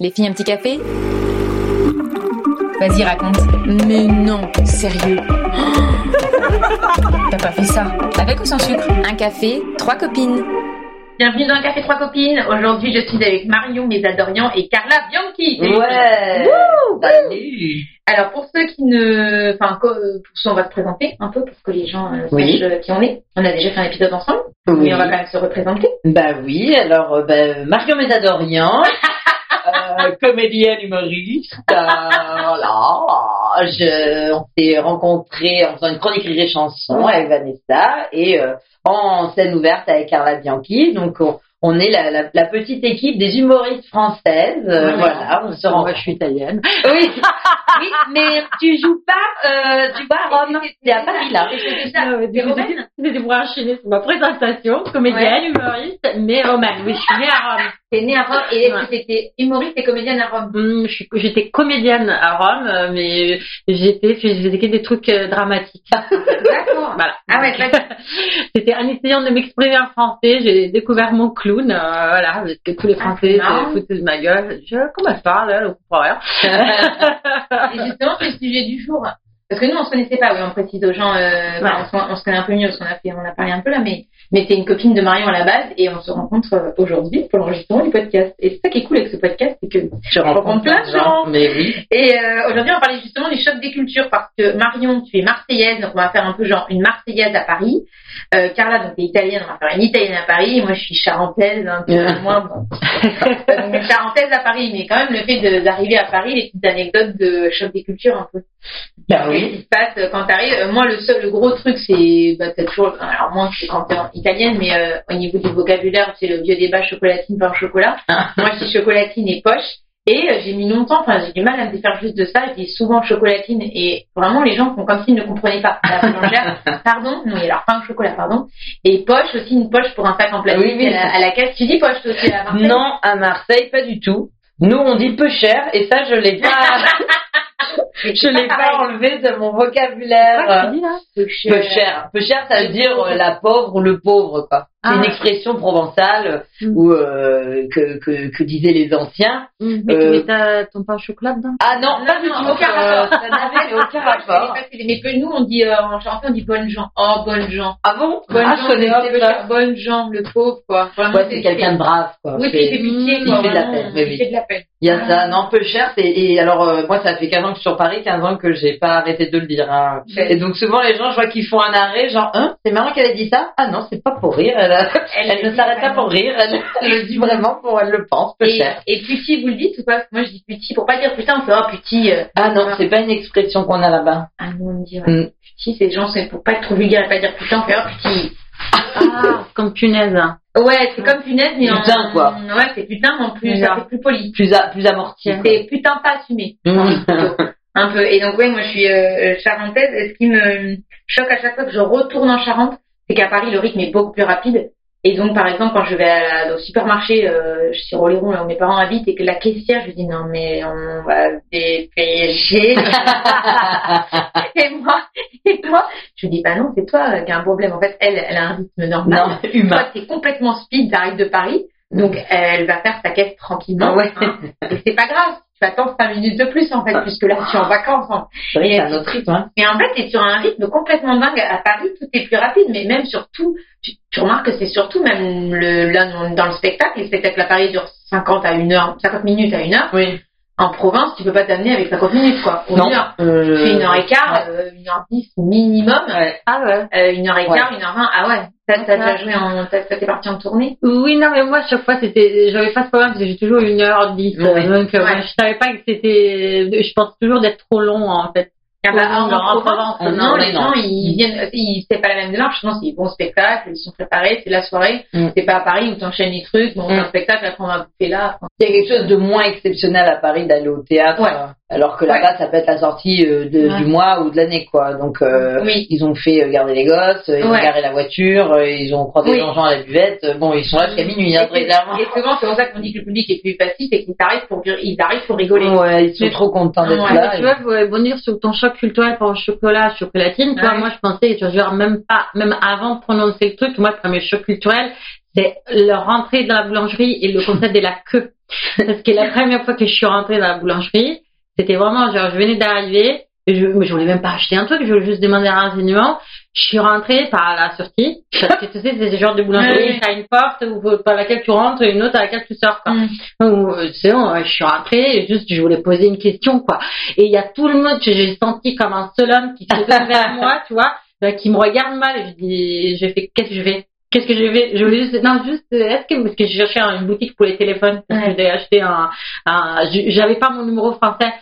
Les filles, un petit café? Vas-y, raconte. Mais non, sérieux. T'as pas fait ça Avec ou sans sucre? Un café, trois copines. Bienvenue dans un café trois copines. Aujourd'hui, je suis avec Marion Mésadorian et Carla Bianchi. Ouais. Wouh, Salut. Alors pour ceux qui ne, enfin pour ceux on va se présenter un peu pour que les gens euh, Oui. sachent euh, qui on est. On a déjà fait un épisode ensemble, Oui. mais on va quand même se représenter. Bah oui, alors euh, bah, Marion Mésadorian, euh, comédienne humoriste, euh, voilà. Je, on s'est rencontrés en faisant une chronique rire et avec Vanessa et euh, en scène ouverte avec Carla Bianchi. Donc on, on est la, la, la petite équipe des humoristes françaises. euh, voilà, on se. Moi, je suis italienne. Oui, oui, mais tu joues pas, euh, tu vas à Rome. C'est à Paris là. T'es C'était pour enchaîner sur ma présentation, comédienne, humoriste, mais romaine. Oui, je suis née à Rome. T'es née à Rome et Ouais. que t'étais humoriste et comédienne à Rome? Hum, J'étais comédienne à Rome, euh, mais j'étais, que des trucs euh, dramatiques. D'accord. Voilà. Ah ouais, C'était en essayant de m'exprimer en français, j'ai découvert mon clown, euh, voilà, parce que tous les Ah, Français marrant. se foutaient de ma gueule. Je, comment je parle, là, on comprend rien. Et justement, c'est le sujet du jour. Parce que nous, on se connaissait pas, oui, on précise aux gens, euh, on, se, on se connaît un peu mieux parce qu'on a on a parlé un peu là, mais, mais t'es une copine de Marion à la base et on se rencontre euh, aujourd'hui pour l'enregistrement du podcast. Et c'est ça qui est cool avec ce podcast, c'est que Je rencontre plein de gens. Mais oui. Et euh, aujourd'hui, on va parler justement du choc des cultures parce que Marion, tu es marseillaise, donc on va faire un peu genre une marseillaise à Paris. Euh, Carla, donc t'es italienne, on va faire une italienne à Paris. Et moi, je suis charentaise, un peu moins donc, une charentaise à Paris, mais quand même le fait de- d'arriver à Paris, les petites anecdotes de choc des cultures un peu. Bah Qu'est-ce qui se passe quand t'arrives Euh, Moi, le seul, le gros truc, c'est bah, toujours. Alors moi, c'est quand t'es en italienne, mais euh, au niveau du vocabulaire, c'est le vieux débat chocolatine par chocolat. moi, je dis chocolatine et poche. Et euh, j'ai mis longtemps, enfin j'ai du mal à me défaire juste de ça. Je dis souvent chocolatine et vraiment les gens font comme s'ils ne comprenaient pas. La boulangère, pardon, non, il y a alors pain au chocolat, pardon. Et poche aussi une poche pour un sac en plastique Oui, oui. à, la, à caisse. Tu dis poche toi aussi à Marseille? Non, à Marseille, pas du tout. Nous, on dit peu cher, et ça, je l'ai pas, je l'ai pas enlevé de mon vocabulaire. Quoi, tu dis, là? Peu Peu cher. Peu cher, ça veut dire euh, la pauvre ou le pauvre, quoi. C'est Ah. une expression provençale Mm. ou euh, que, que, que disaient les anciens. Hum, Mais tu Euh, mets ta- ton pain au chocolat dedans? Ah non, Non, pas du non, tout. aucun rapport. ça n'avait aucun rapport. c'est- Mais peu- nous, on dit, euh, en chanson, on dit bonne gens. Oh, bonne gens. Ah bon? Bonne Ah, gens, je oh, bonne le pauvre, quoi. Vraiment, Ouais, c'est quelqu'un de brave, quoi. Oui, C'est- pitié, Il quoi. fait de la vraiment, peine, oui, Il fait de la peine. Il y a ça, non, peu cher, c'est, et alors, euh, moi, ça fait 15 ans que je suis sur Paris, 15 ans que j'ai pas arrêté de le dire, hein. Et donc, souvent, les gens, je vois qu'ils font un arrêt, genre, hein, c'est marrant qu'elle ait dit ça? Ah non, c'est pas pour rire, elle, elle, le ne s'arrête pas pour rire, elle, elle le dit vraiment pour, elle le pense, peu Et, cher. et petit, vous le dites ou pas? Moi, je dis petit pour pas dire putain, on fait oh petit. euh, Ah non, c'est pas une expression qu'on a là-bas. Ah non, on me dit ouais. Mm. petit, c'est gens, c'est pour pas être trop vulgaire et pas dire putain, on fait oh petit. Ah, comme punaise. Ouais, c'est comme punaise, mais en. Putain, quoi. Ouais, c'est putain, mais en plus, ça fait plus poli. Plus, a- plus amorti. C'est putain pas assumé. Un peu. Et donc, ouais, moi, je suis euh, charentaise. Et ce qui me choque à chaque fois que je retourne en Charente, c'est qu'à Paris, le rythme est beaucoup plus rapide. Et donc, par exemple, quand je vais à au supermarché, euh, je suis Oléron, là où mes parents habitent, et que la caissière, je lui dis, non, mais on va dépêcher. et moi, et moi, je lui dis, bah non, c'est toi qui as un problème. En fait, elle, elle a un rythme normal. non, humain. Toi, t'es complètement speed, t'arrives de Paris. Donc, elle va faire sa caisse tranquillement. Ah ouais. hein. Et c'est pas grave. Tu attends 5 minutes de plus, en fait, puisque là, tu es en vacances. hein. C'est un autre rythme, hein. Mais en fait, t'es sur un rythme complètement dingue. À Paris, tout est plus rapide, mais même surtout, tu, tu remarques que c'est surtout même le, là, dans- le spectacle, les spectacles à Paris durent 50 à 1 heure, 50 minutes à 1 heure. Oui. En province, tu peux pas t'amener avec 50 minutes, quoi. Ou Non. une heure. Euh, Tu fais une heure et quart, euh, une heure dix minimum. Ouais. Ah ouais. Euh, une heure et Ouais. quart, une heure vingt. Ah ouais. Ça, t'as déjà joué en, t'as, t'es parti en tournée? Oui, non, mais moi, chaque fois, c'était, j'avais pas ce problème parce que j'ai toujours une heure dix. Ouais. Donc, euh, je savais pas que c'était, je pense toujours d'être trop long, en fait. Ah bah, en, en en Provence, non, non, les non. gens, ils viennent, ils, c'est pas la même démarche. Non, c'est des bons spectacles, ils sont préparés, c'est la soirée. Mm. C'est pas à Paris où t'enchaînes les trucs, bon, Mm. c'est un spectacle, après on va bouffer là. Il y a quelque chose de moins exceptionnel à Paris d'aller au théâtre, Ouais. Alors que là-bas, ça peut être la sortie euh, de- Ouais. du mois ou de l'année, quoi. Donc, euh, Oui. ils ont fait euh, garder les gosses, euh, ils ont garé la voiture, euh, ils ont croisé Oui. Jean-Jean à la buvette. Bon, ils sont là jusqu'à minuit, hein, Et très clairement. Et souvent, c'est pour ça qu'on dit que le public est plus passif et qu'ils arrivent pour, ils arrivent pour rigoler. Ouais, ils sont Mais- trop contents d'être Ouais, là. tu vois, pour rebondir sur ton choc culturel par le chocolat, chocolatine, Ouais. moi, je pensais, tu vois, genre, même pas, même avant de prononcer le truc, moi, le premier choc culturel, c'est leur rentrée dans la boulangerie et le concept de la queue. Parce que la première fois que je suis rentrée dans la boulangerie, c'était vraiment genre, je venais d'arriver, je, mais je voulais même pas acheter un truc, je voulais juste demander un renseignement. Je suis rentrée par la sortie. Parce que tu sais, c'est ce genre de boulangerie, t'as une porte où- par laquelle tu rentres et une autre à laquelle tu sors, quoi. Mm. Euh, C'est bon, je suis rentrée et juste, je voulais poser une question, quoi. Et il y a tout le monde, j'ai senti comme un seul homme qui se tourne vers moi, tu vois, euh, qui me regarde mal et je dis, je fais, qu'est-ce que je vais? Qu'est-ce que je vais, je voulais juste, non, juste, est-ce que, parce que je cherchais une boutique pour les téléphones, parce que j'ai acheté un, j'avais pas mon numéro français.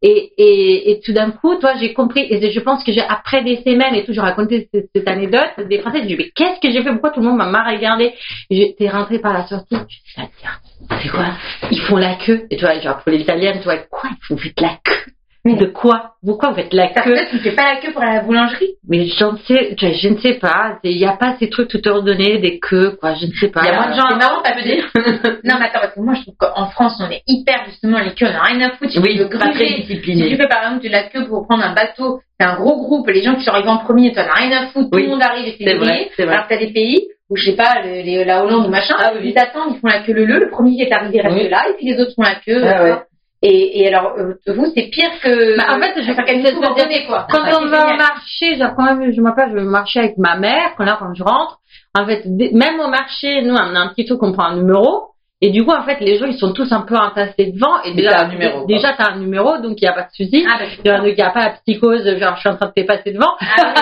Et, et, et tout d'un coup, toi, j'ai compris, et je pense que j'ai, après des semaines et tout, j'ai raconté cette, cette anecdote, des Français, j'ai dit, mais qu'est-ce que j'ai fait? Pourquoi tout le monde m'a mal regardé? Et J'étais rentrée par la sortie, je dis, ah, tiens, c'est quoi? Ils font la queue. Et tu vois, genre, pour les Italiennes, tu vois, quoi? Vous faites la queue? Mais- De quoi? Pourquoi vous faites la queue? peut-être tu fais pas la queue pour aller à la boulangerie? Mais je ne sais, je, je ne sais pas. Il n'y a pas ces trucs tout ordonnés, des queues, quoi. Je ne sais pas. Il y a moins de gens C'est marrant, ça veut dire. non, mais attends, parce que moi, je trouve qu'en France, on est hyper, justement, les queues, on a rien à foutre. Oui, tu pas très gruger, si tu discipliné. fais par exemple de la queue pour prendre un bateau, c'est un gros groupe, les gens qui sont arrivés en premier, toi, n'as rien à foutre, Oui, tout le monde arrive et c'est vrai, c'est vrai. Alors que t'as des pays où, je sais pas, le- les- la Hollande ou machin, Ah oui. ils attendent, ils font la queue le le, le premier qui est arrivé reste Oui. là, et puis les autres font la queue. Ah tu ouais. Et, et alors, euh, vous, c'est pire que. Bah, en fait, je- ordonné, quoi. Quand on va au génial. marché, genre quand même, je m'appelle, je vais marcher avec ma mère, quand là, quand je rentre, en fait, même au marché, nous, on a un petit truc, on prend un numéro, et du coup, en fait, les gens, ils sont tous un peu entassés devant, et déjà, t'as un numéro, quoi. déjà, t'as un numéro, donc il n'y a pas de souci. Ah, bah, Genre, il n'y a pas la psychose, genre, je suis en train de te passer devant. Ah,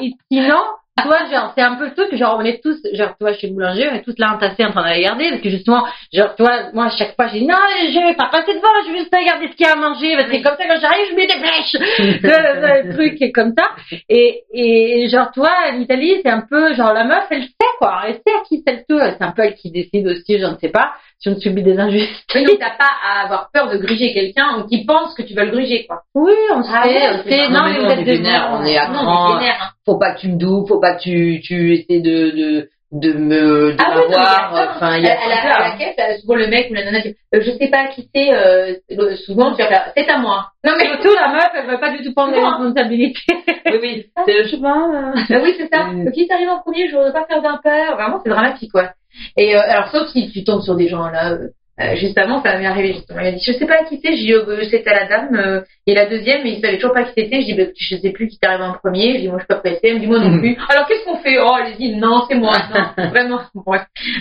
et, et sinon, toi, genre, c'est un peu le truc, genre, on est tous, genre, tu vois, chez le boulanger, on est tous là entassés en train de regarder, parce que justement, genre, tu vois, moi, à chaque fois, j'ai dit, non, je vais pas passer devant, je vais juste regarder ce qu'il y a à manger, parce que comme ça, quand j'arrive, je mets des flèches. le, le truc est comme ça. Et, et, genre, toi, l'Italie, c'est un peu, genre, la meuf, elle sait, quoi, elle sait à qui c'est le tout, c'est un peu elle qui décide aussi, je ne sais pas, si on subit des injustices. Oui, donc t'as pas à avoir peur de gruger quelqu'un ou qui pense que tu vas le gruger, quoi. Oui, on Ah sait, ouais, on sait, non, mais vous on êtes on est à Non, cran. mais vénère, hein. Faut pas que tu me doubles, faut pas que tu, tu essaies de, de, de me, de Ah m'avoir. il y a ça. Enfin, il y a à, la, à la caisse, souvent le mec ou la nana dit euh, Je sais pas qui c'est, euh, souvent tu vas faire C'est à moi. Non mais Surtout, la meuf, elle veut pas du tout prendre les responsabilités. Oui, oui. C'est, je sais pas. euh, oui, c'est ça. Qui t'arrive en premier, je voudrais pas faire d'impair. Vraiment, c'est dramatique, quoi. Et euh, alors, sauf si tu tombes sur des gens là. euh, euh, juste avant, ça m'est arrivé justement. Il a dit, je sais pas qui c'est. J'ai dit, c'était la dame. euh, et la deuxième, mais il savait toujours pas qui c'était. Je dis, bah, je sais plus qui t'arrive en premier. Je dis, moi, je suis pas pressée. Elle me dit, moi non Mhm. plus. Alors, qu'est-ce qu'on fait? Oh, allez-y, non, c'est moi. Non, vraiment.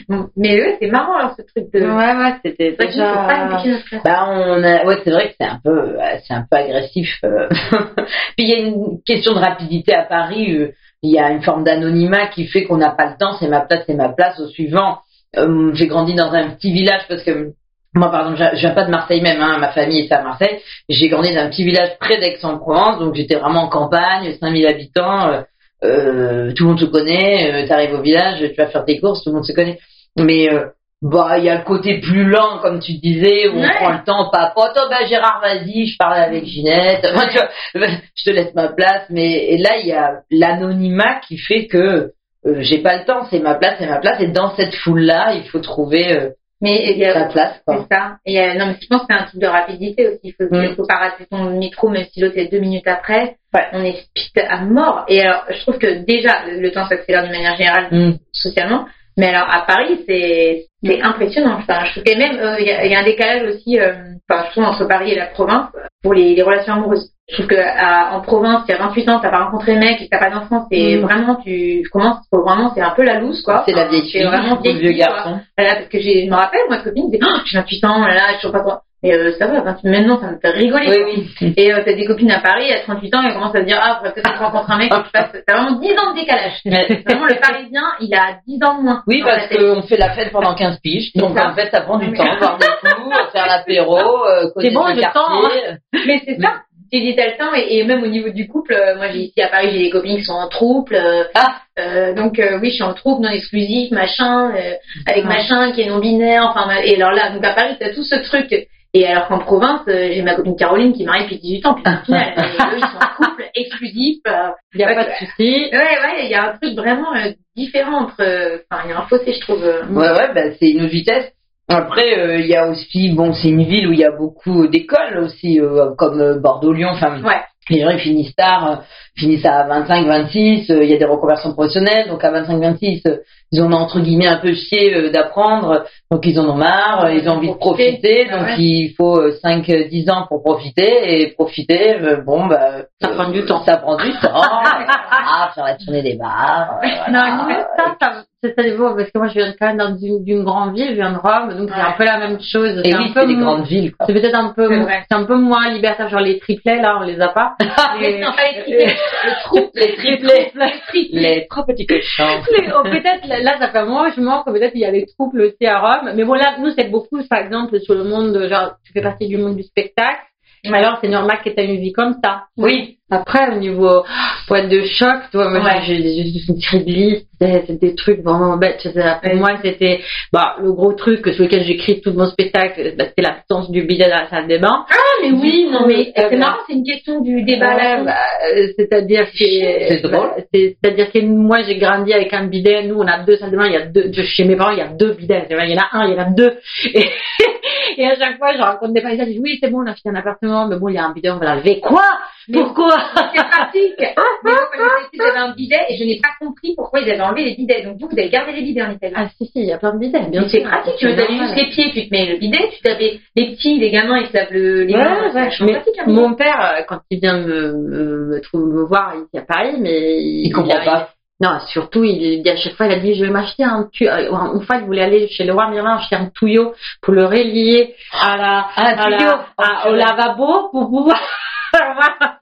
Bon, Mais eux, c'est marrant, alors, ce truc de. Ouais, ouais, c'était pas place. Bah, on a, ouais, c'est vrai que c'est un peu, euh, c'est un peu agressif. euh. Puis il y a une question de rapidité à Paris. Euh, Il y a une forme d'anonymat qui fait qu'on n'a pas le temps. C'est ma place, c'est ma place. Au suivant, euh, j'ai grandi dans un petit village parce que moi, par exemple, je viens pas de Marseille même. Hein, ma famille est à Marseille. J'ai grandi dans un petit village près d'Aix-en-Provence, donc j'étais vraiment en campagne, 5000 habitants. euh, euh, tout le monde se connaît. tu arrives au village, tu vas faire tes courses, tout le monde se connaît. Mais euh, bah, il y a le côté plus lent, comme tu disais, où on prend le temps, papote, oh, bah, Gérard, vas-y, je parle avec Ginette, Moi, tu vois, je te laisse ma place, mais et là, il y a l'anonymat qui fait que euh, j'ai pas le temps, c'est ma place, c'est ma place, et dans cette foule-là, il faut trouver euh, Mais y a sa place, C'est ça. Et euh, non, mais je pense que c'est un type de rapidité aussi. Il faut, Mm. il faut pas rater ton métro, même si l'autre est deux minutes après. Ouais. On est speed à mort. Et alors, je trouve que déjà, le, le temps s'accélère d'une manière générale, Mm. socialement. Mais alors, à Paris, c'est c'est impressionnant. Enfin, je trouve que même, euh, il y, a, il y a un décalage aussi, euh, enfin, je trouve, entre Paris et la province, pour les, les relations amoureuses. Je trouve que à- en province, il y a 28 ans, t'as pas rencontré le mec et t'as pas d'enfant, c'est Mm. vraiment, tu commences, vraiment, c'est un peu la loose, quoi. C'est la vieille C'est fille, vraiment ou le vieille vieux fille, quoi. garçon. Voilà, parce que je me rappelle, moi, copine disait, oh, j'ai 28 ans, là, là, je suis pas trop. Mais euh, ça va, 28, maintenant, ça me fait rigoler. Oui, oui. Et euh, t'as des copines à Paris, à 38 ans, elles commencent à se dire, ah, faudrait peut-être rencontre un mec, je passe. T'as vraiment 10 ans de décalage. Vraiment, le Parisien, il a 10 ans de moins. Oui, parce qu'on fait la fête pendant 15 piges, donc ça. en fait, ça prend du temps, boire des coups, faire l'apéro, euh, connaître bon, le temps, quartier. Mais c'est ça. J'ai dit, t'as le temps, et, et même au niveau du couple, euh, moi, j'ai ici à Paris, j'ai des copines qui sont en trouble. euh, Ah. euh, donc, euh, oui, je suis en trouble non exclusif, machin, euh, avec machin qui est non binaire, enfin, et alors là, donc à Paris, t'as tout ce truc. Et alors qu'en province, euh, j'ai ma copine Caroline qui est mariée depuis 18 ans, puis au final, eux, ils sont en couple exclusif. euh, Il n'y a Ouais, pas de souci. Ouais, ouais, il y a un truc vraiment euh, différent entre. euh, Enfin, il y a un fossé, je trouve. euh. Ouais, ouais, bah, c'est une autre vitesse. Après, euh, il y a aussi, bon, c'est une ville où il y a beaucoup d'écoles aussi, euh, comme euh, Bordeaux-Lyon. Enfin, Ouais. les gens ils finissent tard, euh, finissent à 25, 26. euh, Il y a des reconversions professionnelles, donc à 25, 26, euh, ils en ont entre guillemets un peu chié euh, d'apprendre, donc ils en ont marre, ils ont envie de profiter, Ah donc ouais. il faut 5-10 ans pour profiter, et profiter, euh, bon, bah, Ça prend du temps. Ça prend du temps, ah, faire la tournée des bars, euh, Non, voilà. mais ça, ça, c'est ça, beau, parce que moi, je viens quand même d'une grande ville, je viens de Rome, donc c'est un peu la même chose. Et oui, c'est les moins- grandes villes. C'est peut-être un peu, C'est un peu moins libertaire, genre les triplets, là, on les a pas. Mais Les- pas les triplés. les troupes, Les triplés, les trois petits cochons. Les- oh, peut-être là, ça fait un moment je manque peut-être il y a des troupes aussi à Rome. Mais bon là nous c'est beaucoup par exemple sur le monde genre tu fais partie du monde du spectacle. Alors c'est normal que tu aies une vie comme ça. Oui. Après au niveau poète de choc tu vois moi Ouais. j'ai une série de listes des trucs vraiment bêtes pour Ouais. moi c'était bah le gros truc sur lequel j'écris tout mon spectacle bah, c'était l'absence du bidet dans la salle des bains. Ah, mais oui, non, mais Euh, c'est marrant, c'est une question du débat Ouais, bah, c'est-à-dire que C'est drôle. c'est- c'est-à-dire que moi j'ai grandi avec un bidet. Nous on a deux salles de bain. Il y a deux chez mes parents il y a deux bidets. Il y en a un il y en a deux. Et, et à chaque fois je raconte des paysages je dis oui c'est bon on a fait un appartement mais bon il y a un bidet on va l'enlever quoi? Pourquoi? C'est pratique. Mais moi, quand j'étais petite, j'avais un bidet et je n'ai pas compris pourquoi ils avaient enlevé les bidets. Donc vous, vous avez gardé les bidets en Italie. ah si si il y a plein de bidets bien Mais c'est pratique, tu veux t'avais juste les pieds, tu te mets le bidet, tu t'avais les petits, les gamins, ils se lavent le, les Ouais, mains, ouais. Mais pratique. hein. mon père, euh, quand il vient me, me, me, me voir ici à Paris, mais il, Il comprend a- pas. Non, surtout, il dit à chaque fois, il a dit, je vais m'acheter un tuyau. Une fois, il voulait aller chez le roi Merlin acheter un tuyau pour le relier à la, à la- à- au lavabo pour pouvoir avoir.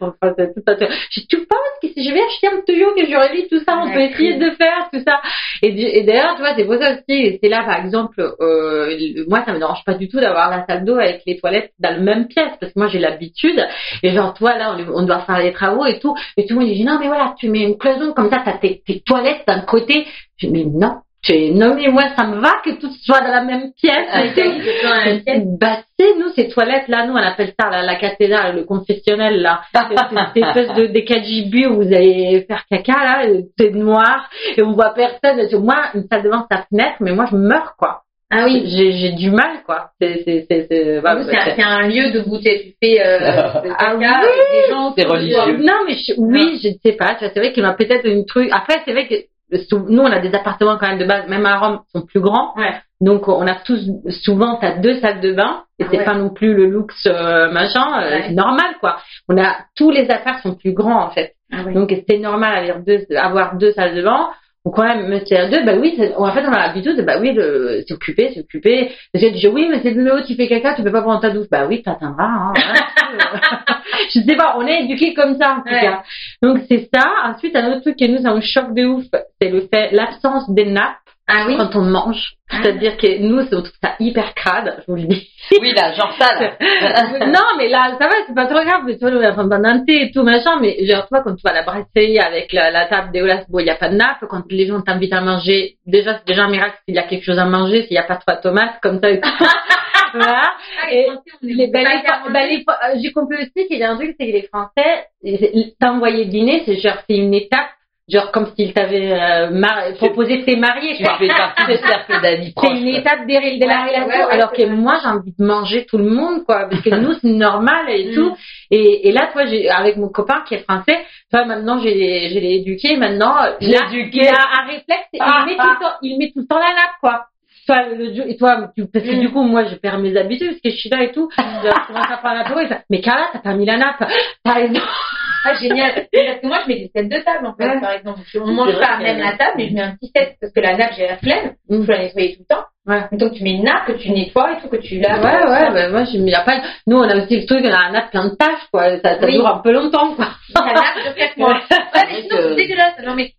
Enfin, c'est tout fait. Je tu penses que si je vais acheter un tuyau que je relie tout ça, on peut essayer de faire tout ça. Et, d'ailleurs, tu vois, c'est pour ça aussi, c'est là, par exemple, euh, moi, ça me dérange pas du tout d'avoir la salle d'eau avec les toilettes dans la même pièce, parce que moi, j'ai l'habitude. Et genre, toi, là, on, on doit faire les travaux et tout. Et tout le monde dit, non, mais voilà, tu mets une cloison comme ça, t'as tes, tes toilettes d'un côté. Je dis, mais non. Je dis, non, mais moi, ça me va que tout soit dans la même pièce. Italie, c'est. Bah, c'est nous, ces toilettes-là, nous, on appelle ça la, la cathédrale, le confessionnel, là. C'est cette espèce de, des où vous allez faire caca, là, c'est noir, et on voit personne. Moi, une salle de bain, c'est sa fenêtre, mais moi, je meurs, quoi. Ah oui. J'ai, du mal, quoi. C'est, c'est, c'est, c'est, En bah, un- c'est- c'est un lieu de goûter. Tu fais euh, de Ah oui, des gens. religieux. Non, mais je- oui, je ne sais pas. C'est vrai qu'il m'a peut-être une truc. Après, c'est vrai que nous, on a des appartements quand même de base, même à Rome, qui sont plus grands. Ouais. Donc, on a tous, souvent, t'as deux salles de bain. Et c'est ouais. pas non plus le luxe, euh, machin. euh, Ouais. C'est normal, quoi. On a, tous les affaires sont plus grands, en fait. Ah oui. Donc, c'est normal avoir deux, avoir deux salles de bain. Ou quand même, à deux, bah oui, en fait, on a l'habitude, bah oui, le- c'est occupé, c'est occupé. Parce que tu dis, oui, mais c'est le haut, tu fais caca, tu peux pas prendre ta douche. Bah oui, t'atteindras, hein. Je sais pas, on est éduqués comme ça, en tout Ouais. cas. Donc, c'est ça. Ensuite, un autre truc qui nous, c'est un choc de ouf, c'est le fait, l'absence des nappes Ah oui. quand on mange. C'est-à-dire que nous, on trouve ça hyper crade, je vous le dis. Oui, là, genre ça, là. non, mais là, ça va, c'est pas trop grave. Tu vois, on a pas un thé et tout, machin. Mais genre, toi, quand tu vas à la brasserie avec la, la table des Olas, bon, il n'y a pas de nappe. Quand les gens t'invitent à manger, déjà, c'est déjà un miracle s'il y a quelque chose à manger, s'il n'y a pas trois tomates, comme ça et tout. voilà. Ah, Et les Français, est Les, ben, ben, euh, j'ai compris aussi qu'il y a un truc, c'est que les Français, t'envoyer dîner, c'est genre, c'est une étape, genre comme s'ils t'avaient euh, mar- proposé de te marier, Tu fais partie des cercles d'amis C'est une étape des, de la Ouais, relation. ouais, ouais, alors que moi, j'ai envie de manger tout le monde, quoi. Parce que nous, c'est normal et Mm. tout. Et, et là, toi, j'ai, avec mon copain qui est français, toi, maintenant, j'ai, je l'ai éduqué. Maintenant, il a, éduqué. il a un réflexe. et Ah, il, met ah. tout le temps, il met tout le temps la nappe, quoi. Toi, le, et toi, tu, parce que Mm. du coup, moi, je perds mes habitudes, parce que je suis là et tout. Je commence à faire la tour, et ça, mais Carla, t'as pas mis la nappe. T'as raison. Ah, génial. Parce que moi, je mets des sets de table, en fait, Ouais. par exemple. On mange pas à même la table, mais je mets un petit set parce que la nappe, j'ai la flemme. Mm. Je la nettoyer tout le temps. Ouais. Donc, tu mets une nappe que tu nettoies et tout, que tu Ouais, laves. ouais, bah, moi, je m'y a pas, nous, on a aussi le truc, on a un nappe plein de tâches, quoi. Ça, ça Oui. dure un peu longtemps, quoi. La nappe de quatre mois. Ouais, mais vrai sinon, que- c'est dégueulasse. Non, mais,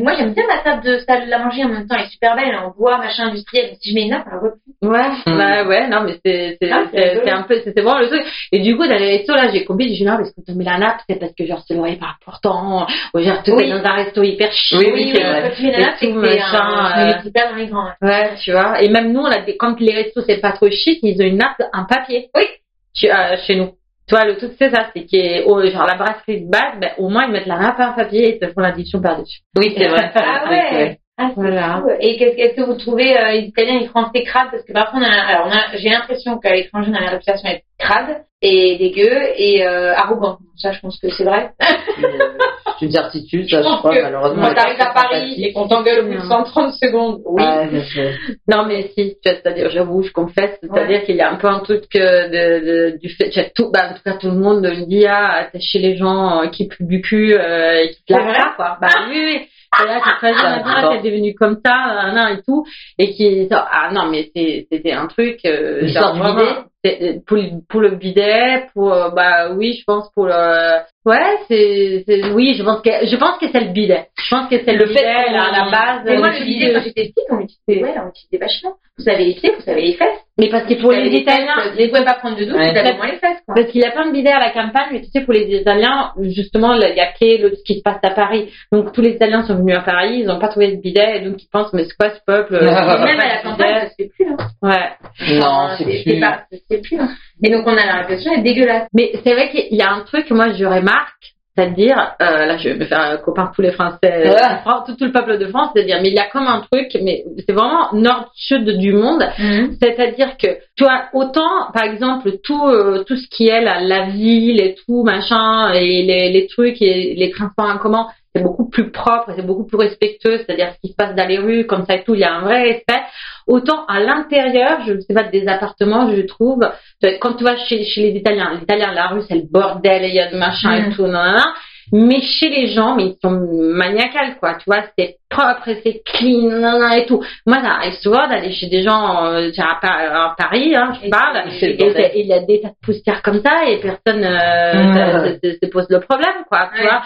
moi, j'aime bien la table de salle de la manger en même temps. Elle est super belle, en bois, machin industriel. Donc, si je mets une nappe, la voit plus. Ouais, Mm. bah ouais, non, mais c'est, c'est, Ah, c'est c'est, un peu, c'est, c'est vraiment le truc. Et du coup, dans les restos, là, j'ai compris, j'ai dit, non, parce que tu mets la nappe, c'est parce que genre, c'est le pas important, ou genre, tu Oui. es dans un resto hyper chic. Oui, oui, tu mets la nappe, c'est machin, euh, grands. ouais. Ouais, tu vois. Et même nous, on a des, quand les restos, c'est pas trop chic, ils ont une nappe, un papier. Oui. Tu- euh, chez nous. Toi, le truc, c'est ça, c'est que, oh, genre, la brasserie de base, ben, au moins, ils mettent la nappe à un papier et ils te font l'addition par-dessus. Oui, c'est vrai. Ah ouais. Ah, Voilà. fou. Et qu'est-ce est-ce que vous trouvez euh, les Italiens, les Français crades? Parce que parfois, on a, alors on a, j'ai l'impression qu'à l'étranger, on a la réputation d'être crade et dégueu et euh, arrogant. Ça, je pense que c'est vrai. C'est une certitude, ça, je pense crois, que malheureusement. quand t'arrives à Paris et qu'on t'engueule au bout de 130 secondes, oui. Non, mais si, tu vois, c'est-à-dire, j'avoue, je confesse, c'est-à-dire qu'il y a un peu un truc de, de, du fait, tu vois, tout, bah, en tout cas, tout le monde me dit, ah, chez les gens euh, qui puent du cul, euh, et qui te pas, quoi. Bah, oui, oui. C'est là que jeune, ah, t'es devenu comme ça, nan, nan, et tout, et qui, ah, non, mais c'était un truc, euh, vraiment, bidet c'est- pour, le- pour le bidet, pour, euh, bah, oui, je pense pour le, ouais, c'est, oui, je pense que, je pense que c'est le bidet. Je pense que c'est le, Le fait bidet, là, à la base. Mais moi, euh, je disais, quand j'étais petite, on utilisait, ouais, on utilisait vachement. Vous savez les pieds, vous savez les fesses. mais parce que pour les Italiens, fesses, Vous pouvez pas prendre de douche, Ouais. vous avez moins les fesses, quoi. Parce qu'il y a plein de bidets à la campagne, mais tu sais, pour les Italiens, justement, il y a que ce qui se passe à Paris. Donc, tous les Italiens sont venus à Paris, ils n'ont pas trouvé de bidet, et donc ils pensent, mais c'est quoi ce peuple euh, même à la campagne, fait plus, hein. Ouais. Non, c'est c'est plus. fait plus, hein. Et donc, on a l'impression d'être dégueulasse. Mais c'est vrai qu'il y a un truc que moi, je remarque, c'est-à-dire, euh, là, je vais me faire un copain de tous les Français, euh, Ouais. en France, tout, tout le peuple de France, c'est-à-dire, mais il y a comme un truc, mais c'est vraiment nord-sud du monde, C'est-à-dire que, tu vois, autant, par exemple, tout, euh, tout ce qui est la, la ville et tout, machin, et les, les trucs et les transports en commun, c'est beaucoup plus propre, c'est beaucoup plus respectueux, c'est-à-dire ce qui se passe dans les rues, comme ça et tout, il y a un vrai respect. Autant à l'intérieur, je ne sais pas, des appartements, je trouve, quand tu vas chez, chez les Italiens, les Italiens, la rue, c'est le bordel, il y a de machin et Mm. tout, nan, nan, nan. Mais chez les gens, mais ils sont maniacales, quoi. Tu vois, c'est propre et c'est clean, et tout. Moi, ça arrive souvent d'aller chez des gens euh, à, Pa- à Paris, hein, je parle, et il y a des tas de poussières comme ça et personne euh, se, se- se pose le problème, quoi. Tu vois,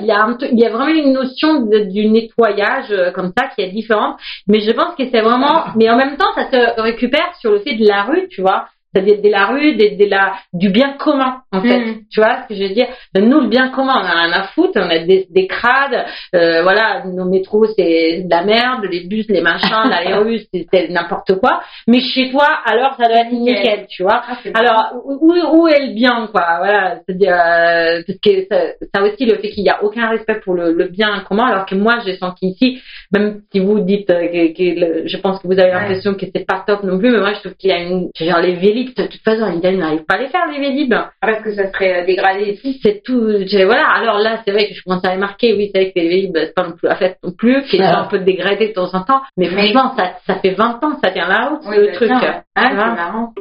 il y a un truc- il y a vraiment une notion de- du nettoyage euh, comme ça qui est différente. Mais je pense que c'est vraiment, mais en même temps, ça se récupère sur le fait de la rue, tu vois. C'est-à-dire de la rue, de, de la, du bien commun, en fait. Mhm. Tu vois ce que je veux dire? Nous, le bien commun, on a rien à foutre, on a des, des crades, euh, voilà, nos métros, c'est de la merde, les bus, les machins, l'aérobus, c'est c'est n'importe quoi. Mais chez toi, alors, ça doit être Nickel. nickel, tu vois Ah, alors, où, où est le bien, quoi? Voilà, c'est-à-dire, euh, parce que ça, ça aussi, le fait qu'il n'y a aucun respect pour le, le bien commun, alors que moi, j'ai senti ici, même si vous dites euh, que, que le- je pense que vous avez Ouais. l'impression que c'est pas top non plus, mais moi, je trouve qu'il y a une, genre les vélib, de toute façon, les Italiens n'arrivent pas à les faire, les vélib. Parce que ça serait euh, dégradé. C'est tout, voilà. Alors là, c'est vrai que je commence à les marquer, oui, c'est vrai que les vélib, c'est pas non plus la fête non plus, qu'ils sont Ah. un peu dégradés de temps en temps, mais, franchement, ça, ça fait 20 ans que ça tient la route, Oui, le truc. Ah, Tu c'est marrant.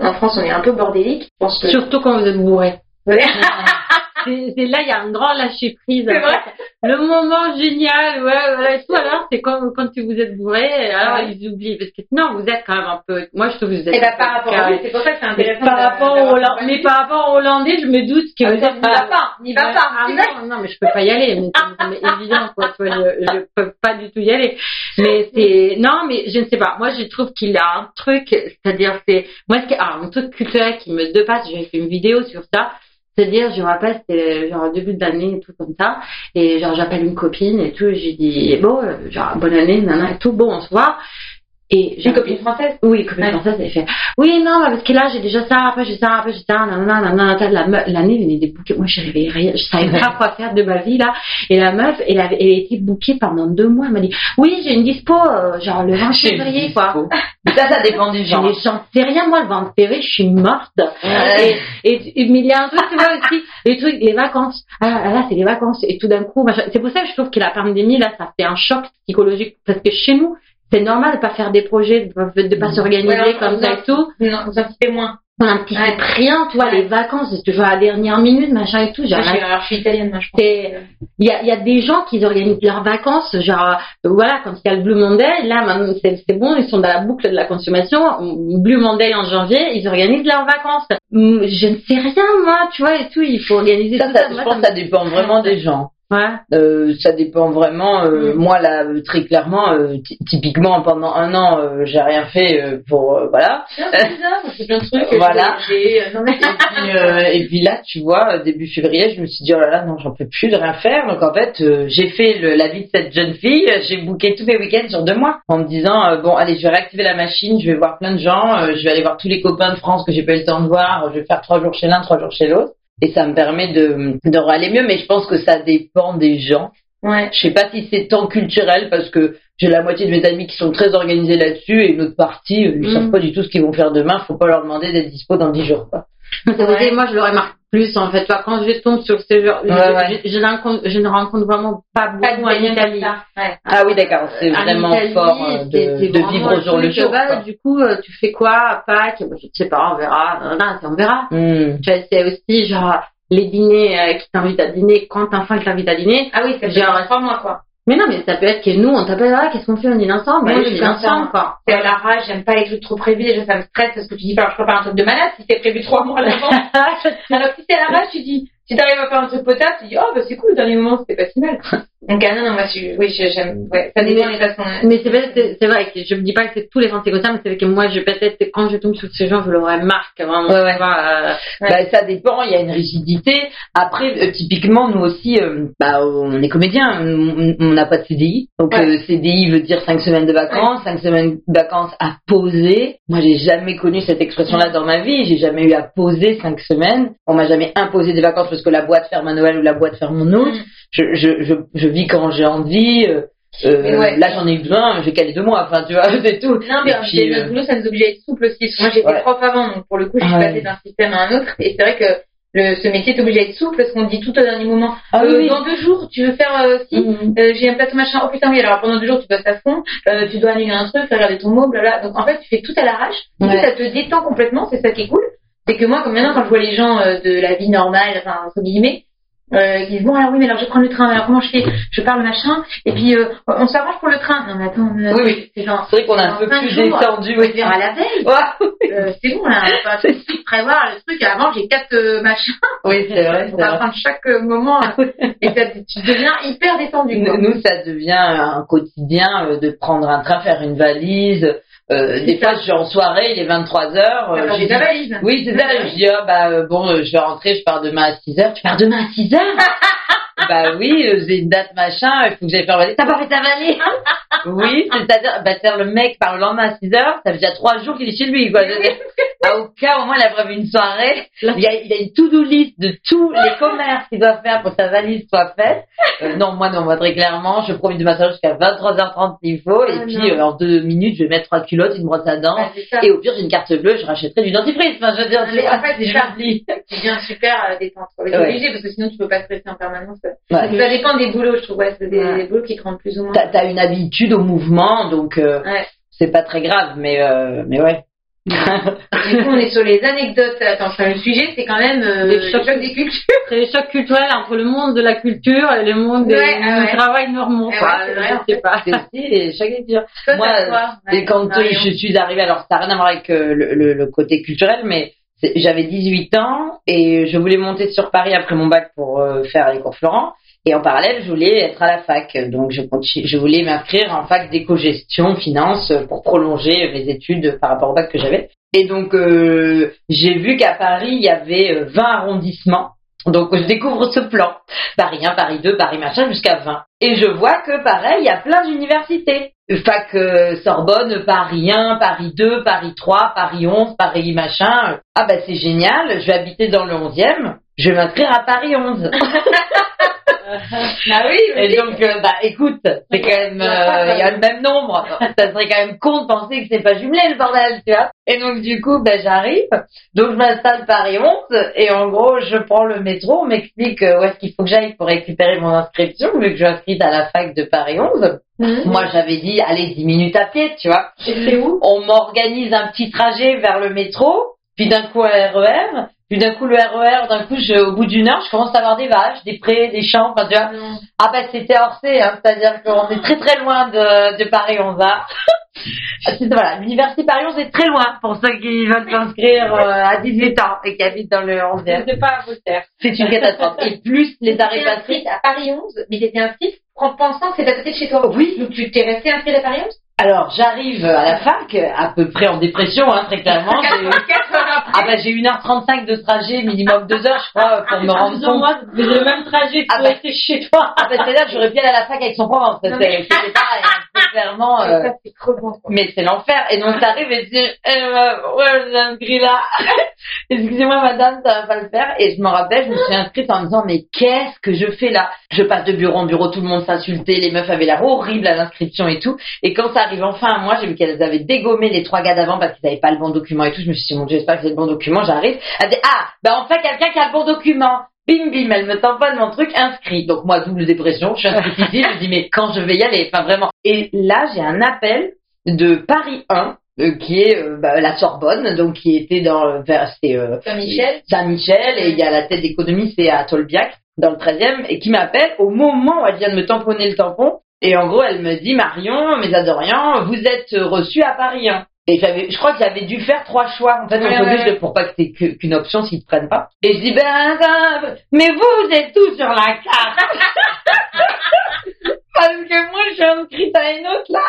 En France, on est un peu bordélique. Je pense que. Surtout quand vous êtes bourré. Ouais. C'est là, il y a un grand lâcher prise. C'est vrai. Le moment génial, ouais, voilà, et tout. Alors, c'est comme quand tu vous êtes bourré, alors Ouais. ils oublient. Parce que sinon, vous êtes quand même un peu. Moi, je trouve que vous êtes. Et bah, un peu par rapport à c'est pour ça que c'est Mais intéressant. par rapport Hollandais, compagnie. mais par rapport aux Hollandais, je me doute que Ah, vous êtes va pas, n'y va pas. Ah non, non, mais je peux pas y aller. Mais c'est évident, quoi. Je, je peux pas du tout y aller. Mais c'est, non, mais je ne sais pas. Moi, je trouve qu'il a un truc, c'est-à-dire, c'est, moi, ce qui, ah, un truc culturel qui me dépasse, j'ai fait une vidéo sur ça. C'est-à-dire, je me rappelle, c'était genre début d'année et tout comme ça. Et genre, j'appelle une copine et tout, et j'ai dit, bon, euh, genre, bonne année, nana et tout, bon, on se voit. Et j'ai Une copine française? oui, copine Ouais. française, elle fait Oui, non, parce que là, j'ai déjà ça, après j'ai ça, après j'ai ça, nanana, nanana, nanana. L'année, avait des bouquets. Moi, je savais rien, je savais pas quoi faire de ma vie, là. Et la meuf, elle avait, elle a été bookée pendant deux mois. Elle m'a dit Oui, j'ai une dispo, euh, genre le 20 J'ai février, une quoi. ça, ça dépend gens. Mais j'en sais rien, moi, le 20 février, je suis morte. Ouais. Et, et, et- mais il y a un truc, tu vois, aussi, les trucs, les vacances. Ah, ah, là, c'est les vacances. Et tout d'un coup, c'est pour ça que je trouve que la pandémie, là, ça fait un choc psychologique. Parce que chez nous, c'est normal de pas faire des projets, de pas, s'organiser Ouais, comme ça et tout. Non, vous incitez moins. On anticipe Ouais. rien, tu vois, Ouais. les vacances, c'est toujours à la dernière minute, machin et tout. Genre, Moi, je suis, là, alors, je suis italienne, moi, je pense. il y a, il y a des gens qui organisent leurs vacances, genre, euh, voilà, quand il y a le Blue Monday, là, maintenant, c'est bon, ils sont dans la boucle de la consommation. Blue Monday en janvier, ils organisent leurs vacances. Je ne sais rien, moi, tu vois, et tout, il faut organiser Ça, tout ça, ça. je Moi, pense ça que ça dépend vraiment des gens. Ouais. Euh, ça dépend vraiment. euh, Mm. Moi, là, euh, très clairement, euh, ty- typiquement, pendant un an, euh, j'ai rien fait euh, pour euh, voilà. Non, c'est plein de trucs. Voilà. Et puis, euh, et puis là, tu vois, début février, je me suis dit oh là là, non, j'en peux plus de rien faire. Donc en fait, euh, j'ai fait le- la vie de cette jeune fille. J'ai booké tous mes week-ends sur deux mois en me disant bon, allez, je vais réactiver la machine, je vais voir plein de gens, euh, je vais aller voir tous les copains de France que j'ai pas eu le temps de voir. Je vais faire trois jours chez l'un, trois jours chez l'autre. Et ça me permet de, de aller mieux, mais je pense que ça dépend des gens. Ouais. Je sais pas si c'est tant culturel parce que j'ai la moitié de mes amis qui sont très organisés là-dessus et une autre partie, euh, ils Mm. savent pas du tout ce qu'ils vont faire demain. Faut pas leur demander d'être dispo dans 10 jours. Quoi. Ouais. Moi, je l'aurais marqué plus, en fait. Toi, quand je tombe sur ce genre, je, Ouais, ouais. je- je ne rencontre, je ne rencontre vraiment pas beaucoup Pas de en Italie. Ouais. Ah oui, d'accord, c'est En vraiment Italie, fort euh, c'est- de, c'est vivre au jour le jour. bah, du coup, euh, tu fais quoi à Pâques? Bah, Je ne sais pas, on verra. Non, non, c'est on verra. Hmm. Tu vois, C'est aussi genre les dîners euh, qui t'invitent à dîner quand t'infin qui t'invite à dîner. Ah oui, ça fait Genre- trois mois, quoi. Mais non, mais ça peut être que nous, on t'appelle, ah, qu'est-ce qu'on fait On dîne ensemble Ouais, Allez, je dîne suis ensemble, quoi. C'est à la rage, j'aime pas les trucs trop prévus, déjà ça me stresse parce que tu dis, alors je prépare un truc de malade si c'est prévu trois mois à l'avance. alors que si c'est à la rage, tu dis, si t'arrives à faire un truc potable, tu dis, oh bah c'est cool, le dernier moment c'était pas si mal. Donc ah non, non, moi je, oui, j'aime, ouais, ça dépend des façons. Mais c'est vrai, c'est vrai que je me dis pas que c'est tous les Français comme ça, mais c'est vrai que moi, je peut-être quand je tombe sur ces gens, je leur marque vraiment. Ouais, ouais. euh, Ouais. Bah, ça dépend, il y a une rigidité. Après, euh, typiquement, nous aussi, euh, bah, on est comédiens, on n'a pas de CDI. Donc, euh, CDI veut dire cinq semaines de vacances, cinq semaines de vacances à poser. Moi, j'ai jamais connu cette expression-là dans ma vie. J'ai jamais eu à poser cinq semaines. On m'a jamais imposé des vacances parce que la boîte ferme à Noël ou la boîte ferme en août. Je, je, je, je vis quand j'ai envie. euh, euh, ouais. Là, j'en ai eu besoin, j'ai calé deux mois, enfin, tu vois, c'est tout. Non, mais puis, euh, notre boulot, ça nous oblige à être souple aussi. Parce que moi, j'étais Ouais. prof avant, donc pour le coup, je suis passée d'un système à un autre. Et c'est vrai que le, ce métier t'oblige à être souple parce qu'on dit tout au dernier moment. Ah Euh, oui. Dans deux jours, tu veux faire euh, si Mhm. Euh, j'ai un plateau machin, oh putain oui, alors pendant deux jours tu bosses à fond, euh, tu dois annuler un truc, faire regarder ton mot, blabla. Donc en fait tu fais tout à l'arrache, Ouais. ça te détend complètement, c'est ça qui est cool. C'est que moi, comme maintenant quand je vois les gens euh, de la vie normale, enfin entre guillemets, euh, ils disent bon alors oui mais alors je prends le train, alors comment je fais? Je parle machin, et puis euh, on s'arrange pour le train. Non mais attends, euh, Oui, oui. c'est genre C'est vrai qu'on est un peu plus jours, détendu. dire à la veille, Ouais. euh, c'est bon là, suite prévoir le truc. Avant j'ai quatre euh, machins, Oui, c'est vrai. on va prendre chaque euh, moment et ça, tu deviens hyper détendu. quoi. Nous, nous, ça devient un quotidien de prendre un train, faire une valise. Euh, des fois, je suis en soirée, il est 23 heures. euh, j'ai valise. Oui, c'est ça. Je dis, ah, bah, euh, bon, euh, je vais rentrer, je pars demain à 6 heures. Tu pars demain à 6 heures? bah oui, euh, j'ai une date machin, il faut que j'aille faire valise. T'as pas fait ta valise? oui, c'est-à-dire, bah, c'est-à-dire, le mec part le lendemain à 6 heures, ça fait déjà 3 jours qu'il est chez lui, quoi. À au cas, au moins, il a prévu une soirée. Il y a, il y a une to-do list de tous les commerces qu'il doit faire pour que sa valise soit faite. Euh, non, moi, non, moi, très clairement, je profite du massage jusqu'à 23h30 s'il faut, et Ah, puis, non. euh, en deux minutes, je vais mettre trois culottes, une brosse à dents, c'est ça. et au pire, j'ai une carte bleue, je rachèterai du dentifrice. Enfin, je veux dire, tu en fait, c'est. C'est bien super euh, détente. C'est Ouais. obligé parce que sinon tu peux pas stresser en permanence. Ouais. Ça dépend des boulots, je trouve. Ouais, c'est des, Ouais. des boulots qui te rendent plus ou moins. T'as, t'as une habitude au mouvement, donc, euh, Ouais. c'est pas très grave, mais, euh, mais ouais. Du coup, on est sur les anecdotes. Attends, enfin, le sujet, c'est quand même euh, Des le chocs. choc des cultures. c'est le choc culturel entre le monde de la culture et le monde des- Ouais, ouais. du travail normand, quoi. ouais, c'est vrai, je sais pas. c'est aussi, et chaque étudiant. Toi, Moi, Et quand euh, je suis arrivée, alors ça n'a rien à voir avec euh, le, le- le côté culturel, mais j'avais 18 ans et je voulais monter sur Paris après mon bac pour euh, faire les cours Florent. Et en parallèle, je voulais être à la fac. Donc, je, je voulais m'inscrire en fac d'éco-gestion, finance, euh, pour prolonger mes études par rapport au bac que j'avais. Et donc, euh, j'ai vu qu'à Paris, il y avait euh, 20 arrondissements. Donc, je découvre ce plan. Paris 1, Paris 2, Paris machin, jusqu'à 20. Et je vois que, pareil, il y a plein d'universités. Fac euh, Sorbonne, Paris 1, Paris 2, Paris 3, Paris 11, Paris machin. Ah bah c'est génial, je vais habiter dans le 11e, je vais m'inscrire à Paris 11. Bah oui, Et oui. donc, euh, bah écoute, c'est quand même, euh, il y a le même nombre. Ça serait quand même con de penser que c'est pas jumelé le bordel, tu vois. Et donc du coup, bah j'arrive, donc je m'installe Paris 11 et en gros, je prends le métro, on m'explique euh, où est-ce qu'il faut que j'aille pour récupérer mon inscription, vu que je suis inscrite à la fac de Paris 11. Mhm. Moi, j'avais dit, allez, 10 minutes à pied, tu vois. Et c'est où? On m'organise un petit trajet vers le métro, puis d'un coup un RER, puis d'un coup le RER, d'un coup, je, au bout d'une heure, je commence à avoir des vaches, des prés, des champs, enfin, tu vois. Ah bah c'était Orsay, hein, c'est-à-dire qu'on est très très loin de, de Paris 11 hein. C'est- voilà, l'université Paris 11 est très loin pour ceux qui veulent s'inscrire euh, à 18 ans et qui habitent dans le 11e. C'est pas à. C'est une catastrophe. Et plus les arrêts passés. à Paris 11, mais t'étais inscrite en pensant que c'était à côté de chez toi. Oui. Donc tu t'es restée inscrite à Paris 11 Alors j'arrive à la fac, à peu près en dépression, hein, très clairement. J'ai- 4 heures après. Ah bah j'ai 1h35 de trajet, minimum 2 heures je crois, pour me rendre compte. moi, c'est le même trajet Ah bah. rester chez toi. Ah bah c'est-à-dire j'aurais pu aller à la fac avec son Non, que mais- c'était pareil, hein, très clairement. euh, Ça, c'est crevant. quoi. Mais c'est l'enfer. Et donc, t'arrives et tu dis, eh ben, ouais, m'inscris là. excusez-moi madame, ça va pas le faire. Et je me rappelle, je me suis inscrite en me disant, mais qu'est-ce que je fais là? Je passe de bureau en bureau, tout le monde s'insultait, les meufs avaient l'air horribles à l'inscription et tout. Et quand ça arrive enfin à moi, j'ai vu qu'elles avaient dégommé les trois gars d'avant parce qu'ils n'avaient pas le bon document et tout. Je me suis dit, mon Dieu, j'espère que c'est le bon document, j'arrive. Elle dit, ah, ben enfin quelqu'un qui a le bon document. Bim bim, elle me tamponne mon truc inscrit. Donc moi, double dépression, je suis inscrite ici, je me dis, mais quand je vais y aller, enfin vraiment. Et là, j'ai un appel de Paris 1 euh, qui est euh, bah, la Sorbonne, donc qui était dans euh, euh, Saint-Michel. Saint-Michel et il y a la tête d'économie, c'est à Tolbiac dans le 13e et qui m'appelle au moment où elle vient de me tamponner le tampon et en gros elle me dit Marion, mes adorians, vous êtes reçus à Paris 1. Et j'avais, je crois que j'avais dû faire trois choix. En fait, Ouais, pour pas que t'aies qu'une option s'ils te prennent pas. Et je dis, ben, mais vous, vous êtes tous sur la carte. Parce que moi, je suis inscrite à une autre là.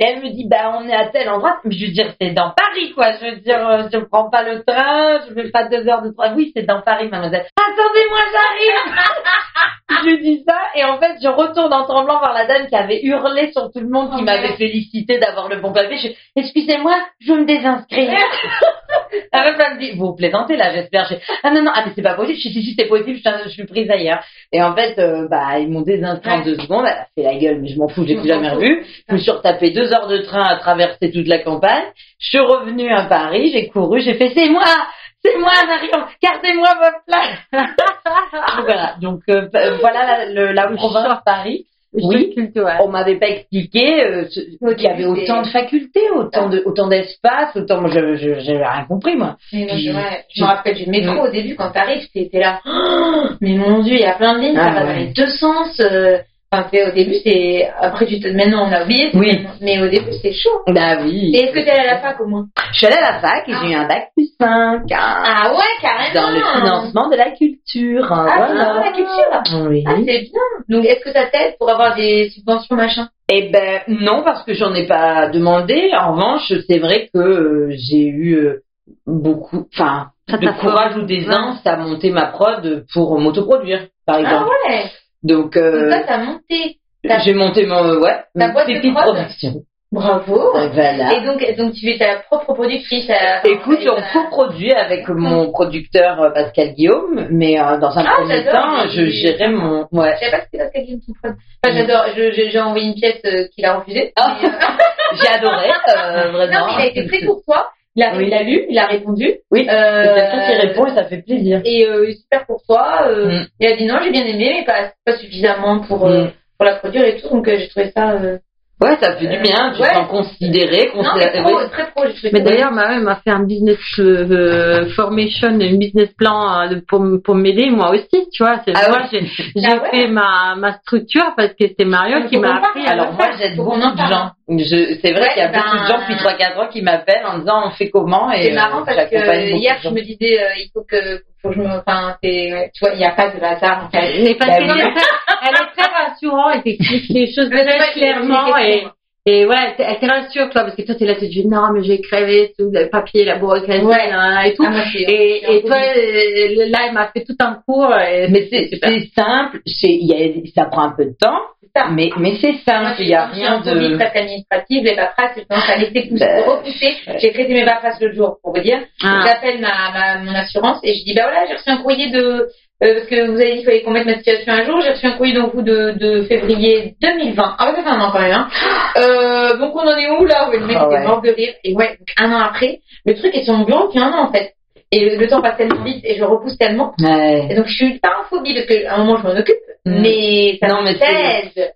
Et elle me dit, bah, on est à tel endroit. Mais je veux dire, c'est dans Paris, quoi. Je veux dire, euh, je prends pas le train, je fais pas deux heures de train. Oui, c'est dans Paris, mademoiselle. Attendez-moi, j'arrive. je dis ça. Et en fait, je retourne en tremblant voir la dame qui avait hurlé sur tout le monde, qui Oh, m'avait félicité d'avoir le bon papier. Je, excusez-moi, je veux me désinscrire. La meuf, elle me dit, vous plaisantez là, j'espère. Ah non, non, ah mais c'est pas possible. Je suis, si, si, c'est possible, je, suis- je suis prise ailleurs. Et en fait, euh, bah, ils m'ont désinscrit en deux secondes. Elle a fait la gueule, mais je m'en fous, j'ai plus jamais revu. Je me suis retapé deux heures de train à traverser toute la campagne. Je suis revenue à Paris, j'ai couru, j'ai fait, c'est moi! C'est moi, Marion! Gardez-moi votre place! voilà. Donc, euh, euh, voilà la, le- la province Paris. Oui. On m'avait pas expliqué euh, qu'il y avait autant de facultés, autant de, autant d'espace, autant, je, j'avais rien compris, moi. Mais moi, je, ouais, je me rappelle du métro au début quand t'arrives, t'es là. Oh, mais mon dieu, il y a plein de lignes, Ah, ça va ouais. dans les deux sens. euh, Enfin, au début, c'est. Après, tu te... maintenant, on a oublié. Oui. Mais au début, c'est chaud. Bah oui. Et est-ce que t'es allé à la fac au moins? Je suis allée à la fac et j'ai eu un bac plus 5 Ah ouais, carrément. dans le financement de la culture. hein, Ah, voilà. financement de la culture. Oui. Ah, c'est bien. Donc, est-ce que ça t'aide pour avoir des subventions machin? Eh ben non, parce que j'en ai pas demandé. En revanche, c'est vrai que euh, j'ai eu euh, beaucoup, enfin, de courage ou d'aisance à monter ma prod pour m'autoproduire, par Ah exemple. ouais. Donc, euh, toi, t'as monté. j'ai monté mon, ouais, Ta boîte de production. Bravo. Voilà. Et donc, donc, tu es ta propre productrice. à- Écoute, et on coproduit avec mon producteur euh, Pascal Guillaume, mais euh, dans un Ah, premier temps, je gérais mon, ouais. Je savais pas que c'était Pascal Guillaume qui prod. Enfin, j'adore. J'ai envoyé une pièce euh, qu'il a refusée. Euh, J'ai adoré, euh, vraiment. Non, mais il a été très courtois. Il a, Oui. il a lu, il a répondu. Oui, Euh, c'est quelqu'un qui répond et ça fait plaisir. Et euh, super courtois. Euh, Mm. Il a dit non, j'ai bien aimé, mais pas, pas suffisamment pour, euh, Mm. pour la produire et tout. Donc euh, j'ai trouvé ça. Euh... Ouais, ça fait du bien, tu Ouais. sens considéré, Non, mais considéré. pro, oui. très pro. Mais d'ailleurs, ma mère m'a fait un business euh, formation, un business plan euh, pour, pour m'aider, moi aussi, tu vois. C'est, Ah moi, ouais. j'ai, j'ai Ah ouais. fait ma, ma structure parce que c'est Mario Mais qui m'a appris Alors moi, j'aide beaucoup de gens. Je, c'est vrai Ouais, qu'il y a ben, beaucoup de gens depuis 3-4 ans qui m'appellent en disant on fait comment et C'est marrant euh, parce que hier je me disais euh, il faut que faut que je me enfin tu vois il n'y a pas de hasard en fait. Mais parce qu'elle est très, elle est très rassurante, elle t'explique les choses très clairement et, et ouais, elle te- rassure, toi, parce que toi, t'es là, tu te dis, non, mais j'ai crevé sous le papier, la bureaucratie, Ouais. nan, et tout. Ah, et, et toi, euh, là, elle m'a fait tout un cours. Et Mais c'est simple, c'est il y a, ça prend un peu de temps, ça. mais mais c'est simple, il y a je rien de presque administrative, les paperasses, j'ai tendance à laisser pousser, Ben, repousser. J'ai traité mes paperasses le jour, pour vous dire. Ah. J'appelle ma, ma, mon assurance et je dis, bah voilà, j'ai reçu un courrier de, euh, parce que vous avez dit qu'il fallait qu'on mette ma situation à jour, j'ai reçu un courrier donc vous de, de février 2020. Ah ouais, ça fait un an quand même, hein. Euh, donc on en est où là? Le mec Ah était mort de rire. Et ouais, un an après, le truc est sur mon bureau depuis un an en fait. Et le, le temps passe tellement vite et je repousse tellement. Ouais. Et donc je suis pas en phobie parce qu'à un moment je m'en occupe. Mais ça Non, mais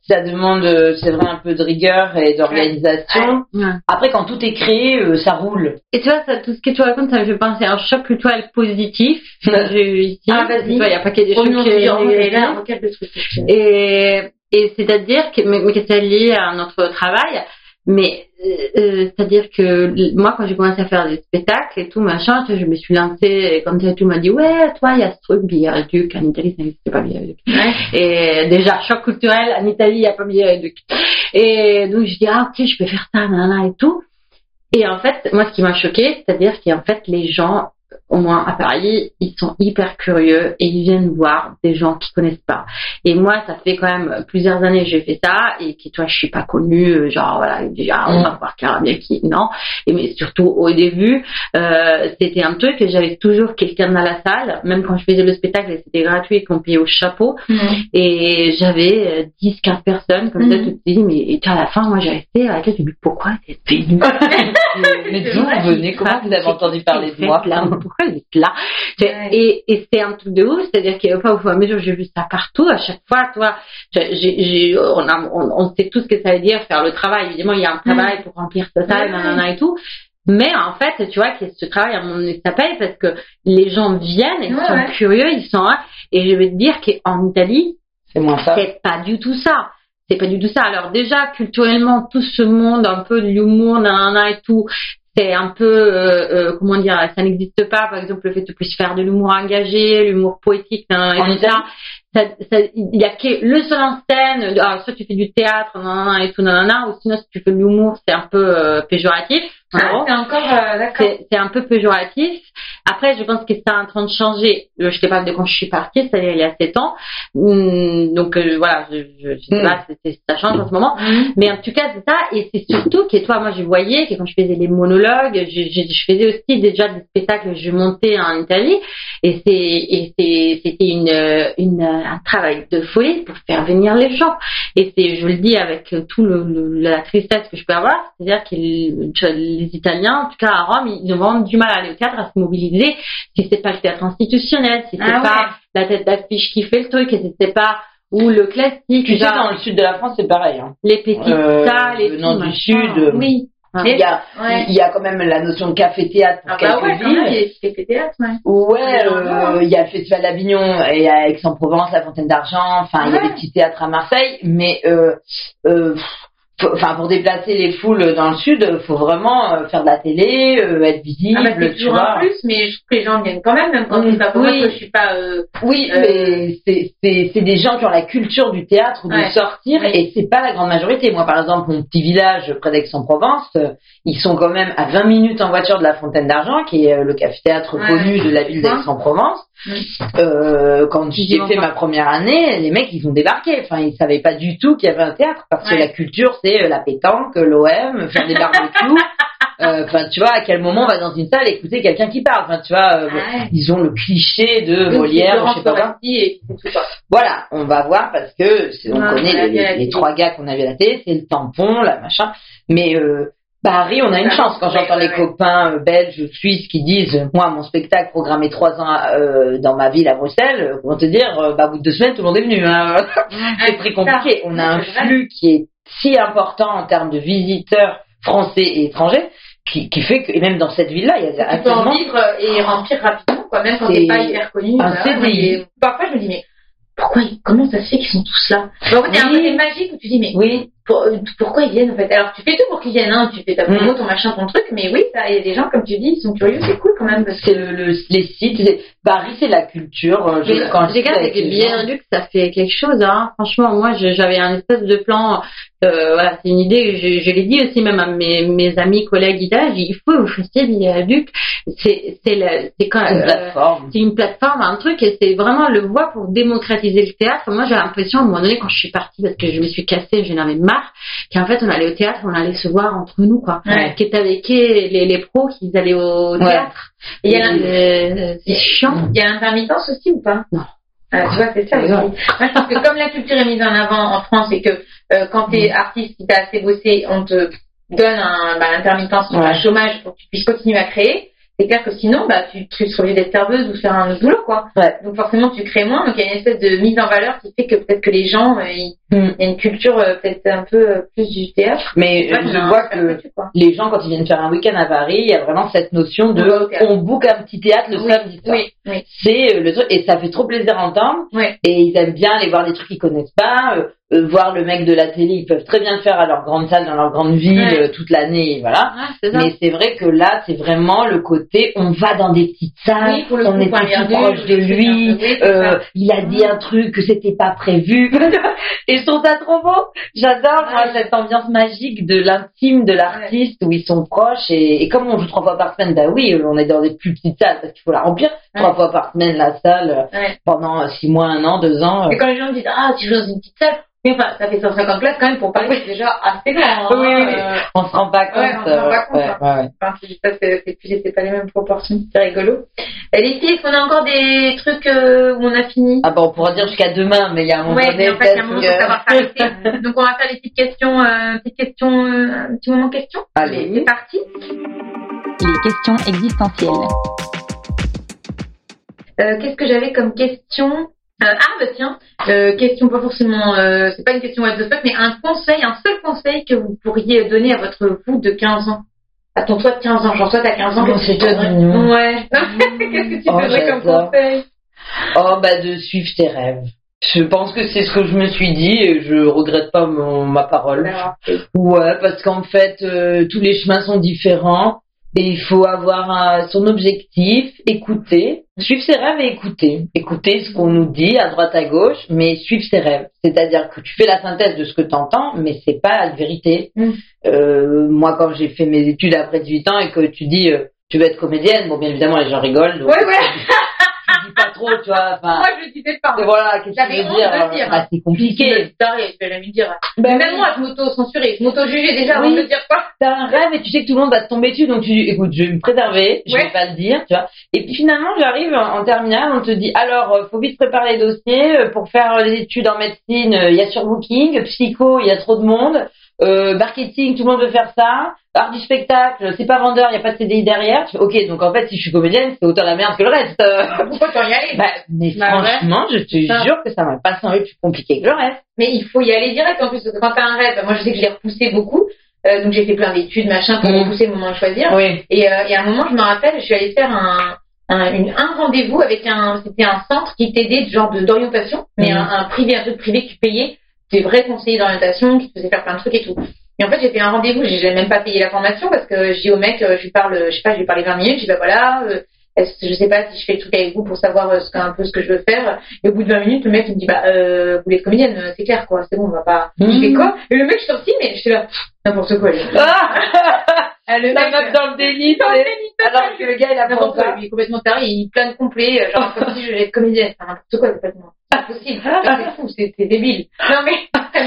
ça demande, euh, c'est vrai, un peu de rigueur et d'organisation. Ouais. Après, quand tout est créé, euh, ça roule. Et tu vois, ça, tout ce que tu racontes, ça me fait penser à un choc culturel positif que j'ai eu ici. Ah, vas-y. Tu vois, il n'y a pas que des Oh chocs non, euh, je dis, oh, le truc. Et, et c'est-à-dire que, mais, mais que c'est lié à notre travail, mais euh, euh, c'est-à-dire que moi, quand j'ai commencé à faire des spectacles et tout, machin, je me suis lancée, et quand tout m'a dit, ouais, toi, il y a ce truc, Biarduc, en Italie, ça n'existait pas Biarduc. Et déjà, choc culturel, en Italie, il n'y a pas Biarduc. Et donc, je dis, ah, ok, je peux faire ça, nanana, et tout. Et en fait, moi, ce qui m'a choqué, c'est-à-dire qu'en fait, les gens au moins à Paris, ils sont hyper curieux et ils viennent voir des gens qui connaissent pas. Et moi, ça fait quand même plusieurs années que j'ai fait ça et que toi, je suis pas connue, euh, genre voilà, déjà on va Mm. voir Caramel qui, non. Et mais surtout au début, euh, c'était un truc que j'avais toujours quelqu'un dans la salle, même quand je faisais le spectacle, et c'était gratuit et qu'on payait au chapeau. Et j'avais euh, 10, 15 personnes, comme ça, Mhm. tu te dis, mais et à la fin, moi, j'ai resté à la tête, je me dis, pourquoi t'es venu Mais d'où vous venez Comment vous avez entendu parler de moi là, Pourquoi vous êtes là Ouais. Et, et c'est un truc de ouf, c'est-à-dire qu'au fur et à mesure, j'ai vu ça partout, à chaque fois, toi, on, a, on, on sait tout ce que ça veut dire faire le travail. Évidemment, il y a un travail pour remplir ça, ça, nanana et tout. Mais en fait, tu vois, que ce travail, à un moment donné, ça paye parce que les gens viennent, ils Ouais, sont ouais. curieux, ils sont là. Et je vais te dire qu'en Italie, c'est pas du tout ça. C'est pas du tout ça. Alors déjà, culturellement, tout ce monde, un peu de l'humour, nanana et tout, c'est un peu, euh, euh, comment dire, ça n'existe pas. Par exemple, le fait que tu puisses faire de l'humour engagé, l'humour poétique, nanana, et tout ça. Ça, ça, il y a que le seul en scène, soit tu fais du théâtre, nanana, et tout, nanana, ou sinon si tu fais de l'humour, c'est un peu euh, péjoratif. En Ah, encore, euh, d'accord. C'est un peu péjoratif. Après, je pense que c'est en train de changer. Euh, Je te parle de quand je suis partie, c'est-à-dire il y a sept ans. Hum, Donc euh, voilà, je, je, je sais Mm. pas, c'est- ça change en ce moment. Mhm. Mais en tout cas, c'est ça. Et c'est surtout que toi, moi, je voyais que quand je faisais les monologues, je, faisais aussi déjà des spectacles, je montais en Italie. Et c'était une, une un travail de folie pour faire venir les gens. Et c'est, je le dis avec tout le, le- la tristesse que je peux avoir, c'est-à-dire que les, Italiens, en tout cas à Rome, ils ont vraiment du mal à aller au théâtre, à se mobiliser. Si c'est pas le théâtre institutionnel, si c'est Ah ouais. pas la tête d'affiche qui fait le truc, et si c'est pas ou le classique, Tu sais, dans le sud de la France, c'est pareil. Hein. les petites Euh, venant du sud, euh, Oui. Il y, a, Ouais. il y a quand même la notion de café-théâtre pour Ah bah quelques villes. ouais. Ouais, euh, il y a le Festival d'Avignon et à Aix-en-Provence, la Fontaine d'Argent. Enfin, il y a des petits théâtres à Marseille, mais euh, euh, enfin pour déplacer les foules dans le sud, faut vraiment euh, faire de la télé, euh, être visible, Ah bah tu vois. un plus, mais je trouve que les gens viennent quand même, même quand Mm, c'est pas pour oui. que je suis pas... Euh... Oui, Euh, mais c'est- c'est des gens qui ont la culture du théâtre, de Ouais. sortir, Oui. et c'est pas la grande majorité. Moi, par exemple, mon petit village près d'Aix-en-Provence, ils sont quand même à 20 minutes en voiture de la Fontaine d'Argent, qui est le café-théâtre Ouais. connu de la ville d'Aix-en-Provence. Euh, quand j'ai fait ma première année, les mecs, ils ont débarqué. Enfin, ils savaient pas du tout qu'il y avait un théâtre, parce que la culture, c'est euh, la pétanque, l'OM, faire des barbecues. Euh, Enfin, tu vois, à quel moment on va dans une salle écouter quelqu'un qui parle? Enfin, tu vois, euh, Ouais. ils ont le cliché de Molière, je sais pas quoi. Et. Voilà, on va voir parce que on connaît les, trois gars qu'on a vu à la télé, c'est le tampon, la machin. Mais euh, Paris, on a une Ouais, chance. Quand j'entends les copains euh, belges, suisses qui disent, moi, mon spectacle programmé trois ans euh, dans ma ville à Bruxelles, euh, comment te dire, euh, bah, au bout de deux semaines, tout le monde est venu. Hein. c'est très compliqué. On a un flux qui est si important en termes de visiteurs français et étrangers, qui, qui fait que, et même dans cette ville-là, il y a Tu peux en vivre et remplir rapidement, quoi, même quand t'es pas hyper connu. un bah Parfois, je me dis, mais pourquoi, comment ça se fait qu'ils sont tous là? Mais En fait, il y a un côté magique où tu dis, mais oui, pour- euh, pourquoi ils viennent en fait? Alors, tu fais tout pour qu'ils viennent, hein, tu fais ta promo, Mm. ton machin, ton truc, mais oui, il y a des gens, comme tu dis, ils sont curieux, c'est cool quand même. Parce que... c'est le, le- les sites. c'est- Paris, c'est la culture. euh, Je, quand je les gars, avec c'est les bien gens- lu que ça fait quelque chose. Hein. Franchement, moi, je- j'avais un espèce de plan. Euh, voilà, c'est une idée. Je, je l'ai dit aussi même à mes, mes amis, collègues Il faut que vous fassiez Viaduc. C'est c'est la- c'est quand une euh, plateforme. c'est une plateforme, un truc, et c'est vraiment le voie pour démocratiser le théâtre. Moi, j'ai l'impression, à un moment donné, quand je suis partie, parce que je me suis cassée, j'en avais marre, qu'en fait, on allait au théâtre, on allait se voir entre nous, quoi. Ouais. Qui avec les, les pros qui allaient au Ouais. théâtre. Et il y a l'in- Euh, c'est chiant. il y a l'intermittence aussi ou pas? Non. Ah, tu vois, c'est ça. Moi, je pense que comme la culture est mise en avant en France et que euh, quand tu es Mm. artiste, si tu as assez bossé, on te donne un, bah, l'intermittence, Ouais. un chômage pour que tu puisses continuer à créer, c'est clair que sinon, bah, tu, tu serais obligé d'être serveuse ou faire un autre boulot, quoi. Ouais. Donc forcément, tu crées moins. Donc il y a une espèce de mise en valeur qui fait que peut-être que les gens, euh, Mm. il y a une culture euh, peut-être un peu euh, plus du théâtre. Mais Ouais, euh, je vois que les gens, quand ils viennent faire un week-end à Paris, il y a vraiment cette notion de On on book un petit théâtre le Oui, samedi soir. Oui, oui. C'est le truc, et ça fait trop plaisir à entendre. Et ils aiment bien aller voir des trucs qu'ils connaissent pas. Euh, voir le mec de la télé, ils peuvent très bien le faire à leur grande salle, dans leur grande ville, Ouais. euh, toute l'année, voilà. Ah. Mais c'est vrai que là, c'est vraiment le côté, on va dans des petites salles, Oui, on est tout proche de lui, oui, euh, il a dit un truc que c'était pas prévu. Et je trouve ça trop beau? J'adore, moi, cette ambiance magique de l'intime de l'artiste où ils sont proches. Et, et comme on joue trois fois par semaine, bah oui, on est dans des plus petites salles parce qu'il faut la remplir. Trois fois par semaine, la salle, pendant six mois, un an, deux ans. Et quand les gens me disent, ah, si je joue dans une petite salle, oui, enfin, ça fait 150 places quand même pour Paris, c'est déjà assez grand. hein. Oui, oui, oui. Euh, On se rend pas compte. Ouais, on se rend pas euh, compte, ouais, hein. ouais. Enfin, c'est ça, pas les mêmes proportions. C'est rigolo. Les filles, est-ce qu'on a encore des trucs euh, où on a fini? Ah bah on pourra dire jusqu'à demain, mais il y a un moment Ouais, donné, mais en fait, il y a un moment, que- faut savoir s'arrêter. Donc, on va faire les petites questions, euh, petites questions, euh, un petit moment question. Allez. C'est parti. Les questions existentielles. Euh, Qu'est-ce que j'avais comme question? Euh, Ah, bah tiens, euh, question pas forcément, euh, c'est pas une question what the fuck, mais un conseil, un seul conseil que vous pourriez donner à votre vous de 15 ans. À ton toi de 15 ans, genre toi t'as 15 ans, qu'est-ce que tu. Ouais. qu'est-ce que tu Oh, donnerais comme conseil Oh, bah, de suivre tes rêves. Je pense que c'est ce que je me suis dit et je regrette pas mon, ma parole. Ouais, parce qu'en fait, euh, tous les chemins sont différents et il faut avoir un- son objectif, écouter, suivre ses rêves et écouter. Écouter ce qu'on nous dit à droite à gauche, mais suivre ses rêves. C'est-à-dire que tu fais la synthèse de ce que tu entends, mais c'est pas la vérité. Mm. Euh, moi, quand j'ai fait mes études après 18 ans et que tu dis euh, tu veux être comédienne, bon, bien évidemment, les gens rigolent. Donc, Ouais, ouais. Tu dis pas trop, tu vois. Enfin, Moi je le disais pas. et voilà, qu'est-ce que je veux dire, de dire. bah, C'est compliqué. Je vais jamais dire. Ben Même oui. moi, je m'auto-censurais, je m'auto-jugeais déjà avant Oui. de le dire quoi. T'as un rêve et tu sais que tout le monde va te tomber dessus, donc tu dis, écoute, je vais me préserver, je Ouais. vais pas le dire, tu vois. Et puis finalement, j'arrive en, en terminale, on te dit, alors, euh, faut vite préparer les dossiers, euh, pour faire les études en médecine, euh, il y a surbooking, psycho, il y a trop de monde, euh, marketing, tout le monde veut faire ça, art du spectacle, c'est pas vendeur, il y a pas de CDI derrière. Tu fais, ok, donc en fait, si je suis comédienne, c'est autant la merde que le reste. Euh, Pourquoi t'en y aller? bah, mais Bah ouais. franchement, je te Ça. jure que ça m'a pas semblé plus compliqué que le reste. Mais il faut y aller direct en plus, quand t'as un rêve, moi je sais que je l'ai repoussé beaucoup, euh, donc j'ai fait plein d'études, machin, pour Mhm. repousser le moment de choisir. Oui. Et, euh, et à un moment, je me rappelle, je suis allée faire un, un, une- un rendez-vous avec un, c'était un centre qui t'aidait, genre de- d'orientation, mais un, un privé, un truc privé que tu payais, des vrais conseillers d'orientation qui faisaient faire plein de trucs et tout. Et en fait, j'ai fait un rendez-vous, j'ai même pas payé la formation parce que je dis au mec, euh, je lui parle, je sais pas, je lui parlais 20 minutes, je dis bah voilà, euh, est-ce- je sais pas si je fais le truc avec vous pour savoir euh, ce un peu ce que je veux faire. Et au bout de 20 minutes, le mec il me dit bah euh, vous êtes comédienne, euh, c'est clair quoi, c'est bon, on va pas. Mhm. Je fais quoi Et le mec je suis sortie, mais j'étais là, pff, n'importe quoi. Ah Ah, le La meuf dans le déni, dans le déni, alors que le gars, il a N'importe quoi, lui, il est complètement taré, il plane complet, genre comme si je vais être comédienne, enfin n'importe quoi complètement. Pas possible, c'est fou, c'est débile. Non mais,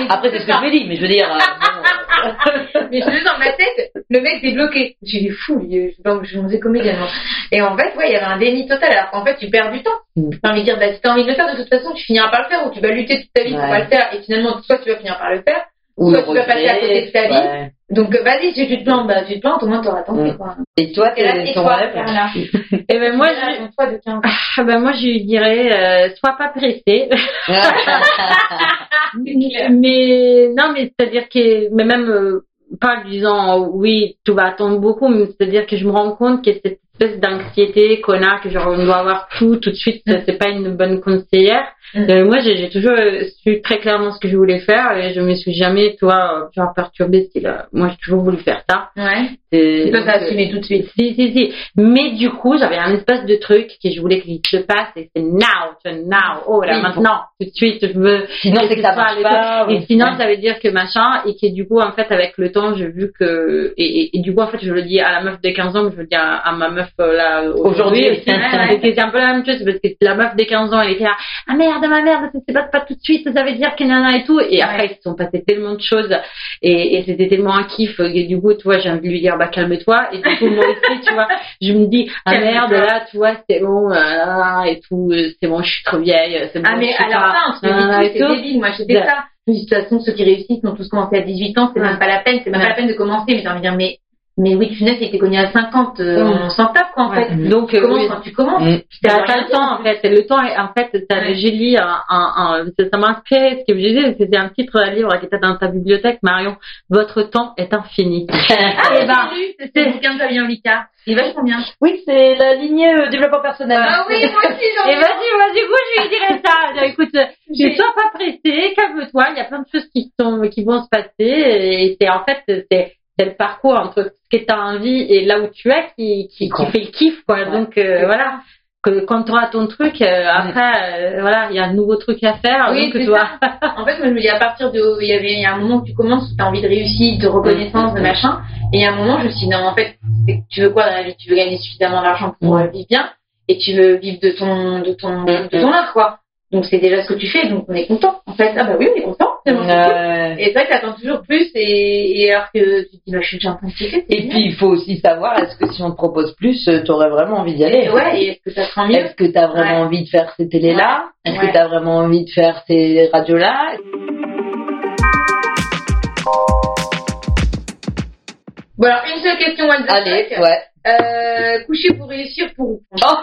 Après, c'est ce que je me dis, mais je veux dire. euh, euh, mais je dans ma tête, le mec est bloqué. J'ai dit fou, lui, je, donc, je me faisais comédienne. moi. Et en fait, ouais, il y avait un déni total, alors qu'en fait, tu perds du temps. Mm. J'ai envie de dire, bah, si t'as envie de le faire, de toute façon, tu finiras par le faire, ou tu vas lutter toute ta vie pour pas le faire, et finalement, soit tu vas finir par le faire, ou le tu vas passer à côté de ta vie. ouais. donc vas-y, si tu te plantes, bah, tu te plantes, au moins t'auras tenté, Mm. quoi. Et toi, là, t'es et ton toi, rêve Carla Et ben moi, je, ton toi de 15 ans. ah ben moi, je lui dirais, euh, sois pas pressé. mais non, mais c'est-à-dire que, mais même euh, pas en disant oui, tout va attendre beaucoup, mais c'est-à-dire que je me rends compte que cette espèce d'anxiété qu'on a, que genre on doit avoir tout tout de suite, ça, c'est pas une bonne conseillère. Euh, moi, j'ai j'ai toujours euh, su très clairement ce que je voulais faire et je me suis jamais, toi, euh, genre perturbée. style, euh, moi, j'ai toujours voulu faire ça. Ouais. Et Et toi, donc, t'as euh, assumé tout de suite. si, si, si. Mais du coup, j'avais un espèce de truc que je voulais qu'il se passe et c'est now, tu vois, now, oh là, Oui. maintenant, tout de suite, je veux. Sinon, c'est que ça marche pas. Et sinon, Ouais. ça veut dire que machin, et que du coup, en fait, avec le temps, j'ai vu que, et, et, et du coup, en fait, je le dis à la meuf de 15 ans, mais je le dis à, à ma meuf, là, aujourd'hui. C'est un peu la même chose, parce que la meuf de 15 ans, elle était là, ah merde, ma merde, ça se passe pas tout de suite, ça veut dire que nana et tout. Et après, il se sont passés tellement de choses, et, et c'était tellement un kiff, et du coup, tu vois, j'ai envie de lui dire, bah, calme-toi. Et du coup, moi aussi, tu vois, je me dis, ah merde, là, tu vois, c'est bon, euh, et tout, c'est bon, je suis trop vieille, c'est bon. Ah, mais je suis à la pas- on se dit c'est débile. Moi, j'étais ça. Dis, de toute façon, ceux qui réussissent ont tous commencé à 18 ans, c'est même pas la peine, c'est même pas la peine de commencer. Mais j'ai envie de dire, mais Mais oui, tu il était connu à 50, euh, Mm. on s'en tape, quoi, en Ouais. fait. Donc, Tu euh, commences oui. quand tu commences. Mm. T'as pas le temps en fait. Le temps, en fait, t'as- Ouais. j'ai lu un, un, un- ça, m'a inspiré. Ce que je disais, c'était un titre à livre qui était dans ta bibliothèque, Marion. Votre temps est infini. Ah, Eh ben, lu, c'est le bouquin de Fabien Olicard. Il vachement bien. Oui, c'est la lignée euh, développement personnel. Ah oui, moi aussi, j'en Et vas-y, vas-y, du coup, je lui dirais ça. Écoute, ne sois pas pressé, calme-toi. Il y a plein de choses qui sont, qui vont se passer. Et c'est en fait, c'est, c'est le parcours entre ce que tu as envie et là où tu es qui, qui, qui fait le kiff, quoi. Ouais. Donc, euh, voilà. Que quand tu auras ton truc, euh, après, euh, voilà, il y a un nouveau truc à faire. Oui, donc. En fait, moi, je me dis, à partir de, il y avait, il y a un moment où tu commences, tu as envie de réussite, de reconnaissance, de machin. Et il y a un moment, je me suis dit, non, en fait, tu veux quoi dans la vie? Tu veux gagner suffisamment d'argent pour vivre bien. Et tu veux vivre de ton, de ton, de ton art, quoi. Donc, c'est déjà ce que tu fais, donc on est content. En fait, ah bah oui, on est content. Et c'est vrai que t'attends toujours plus et, et alors que tu te dis, bah, je suis déjà en train de Et bien. puis, il faut aussi savoir, est-ce que si on te propose plus, euh, t'aurais vraiment envie d'y aller? Ouais, et est-ce que ça sera mieux? Est-ce que t'as vraiment Ouais. envie de faire ces télés-là? Est-ce Ouais. que t'as vraiment envie de faire ces radios-là? Bon, alors, une seule question, one Allez, ouais. Euh, coucher pour réussir pour Oh.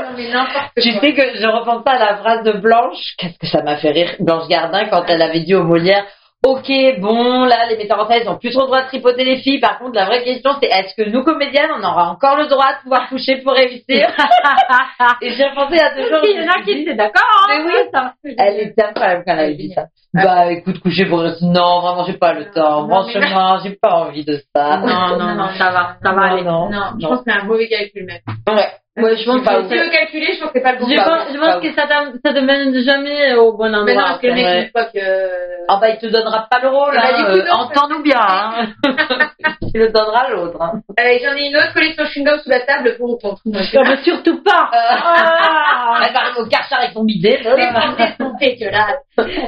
Non, mais n'importe Tu sais que je repense à la phrase de Blanche. Qu'est-ce que ça m'a fait rire Blanche Gardin quand elle avait dit aux Molières Ok, bon, là, les metteurs en scène, ils ont plus trop le droit de tripoter les filles. Par contre, la vraie question, c'est est-ce que nous, comédiennes, on aura encore le droit de pouvoir coucher pour réussir? Et j'ai repensé à deux jours. Il y en a qui étaient d'accord. hein. Mais oui, ça. Elle était incroyable quand elle avait dit ça. Bah, écoute, coucher pour. Non, vraiment, j'ai pas le temps. Non, mais Franchement, j'ai pas envie de ça. Non, non, non, ça va, ça va aller. Non, Non, je pense que c'est un mauvais calcul même. Ouais. Ouais, je pense pas que Si tu veux calculer, je pense que c'est pas le bon Je pense, je pas pense que ça te mène jamais au bon endroit. Mais non, parce que le mec, une fois que. Ah bah il te donnera pas le rôle, Bah, hein, euh, non, entends-nous bien, hein. tu le donneras à l'autre. Hein. Euh, J'en ai une autre collection chewing-gum sous la table pour ou contre. Moi, je Ah, mais surtout pas. Ah. Elle va arriver au karcher avec son bidet. là. Dépensez son dégueulasse.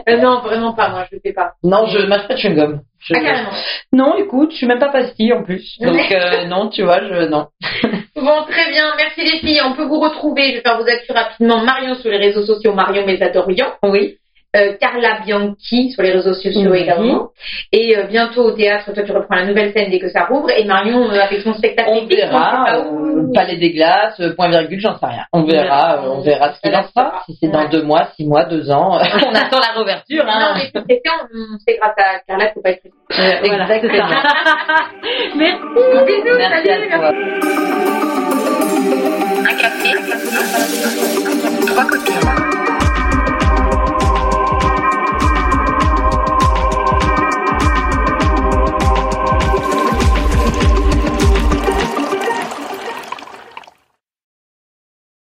Euh, non, vraiment pas, moi, je le fais pas. Non, je mâche pas de chewing-gum. Je- Ah, carrément. Non, écoute, je suis même pas pastille en plus. Donc euh, non, tu vois, je non. Bon, très bien. Merci les filles. On peut vous retrouver. Je vais faire vos actus rapidement. Marion sur les réseaux sociaux, Marion Mésadorian. Oui. Euh, Carla Bianchi sur les réseaux sociaux également. Et euh, bientôt au théâtre, toi tu reprends la nouvelle scène dès que ça rouvre. Et Marion euh, avec son spectacle. On épique, verra. sait pas où. palais des glaces, point virgule, j'en sais rien. On verra, on verra ce qu'il en sera. Si c'est dans Ouais. deux mois, six mois, deux ans, on attend la réouverture. Non, Hein. mais tout est fait, on- c'est grâce à Carla, faut pas être voilà, Exactement. Merci. Bisous, Merci salut, à toi. Un café, trois copines.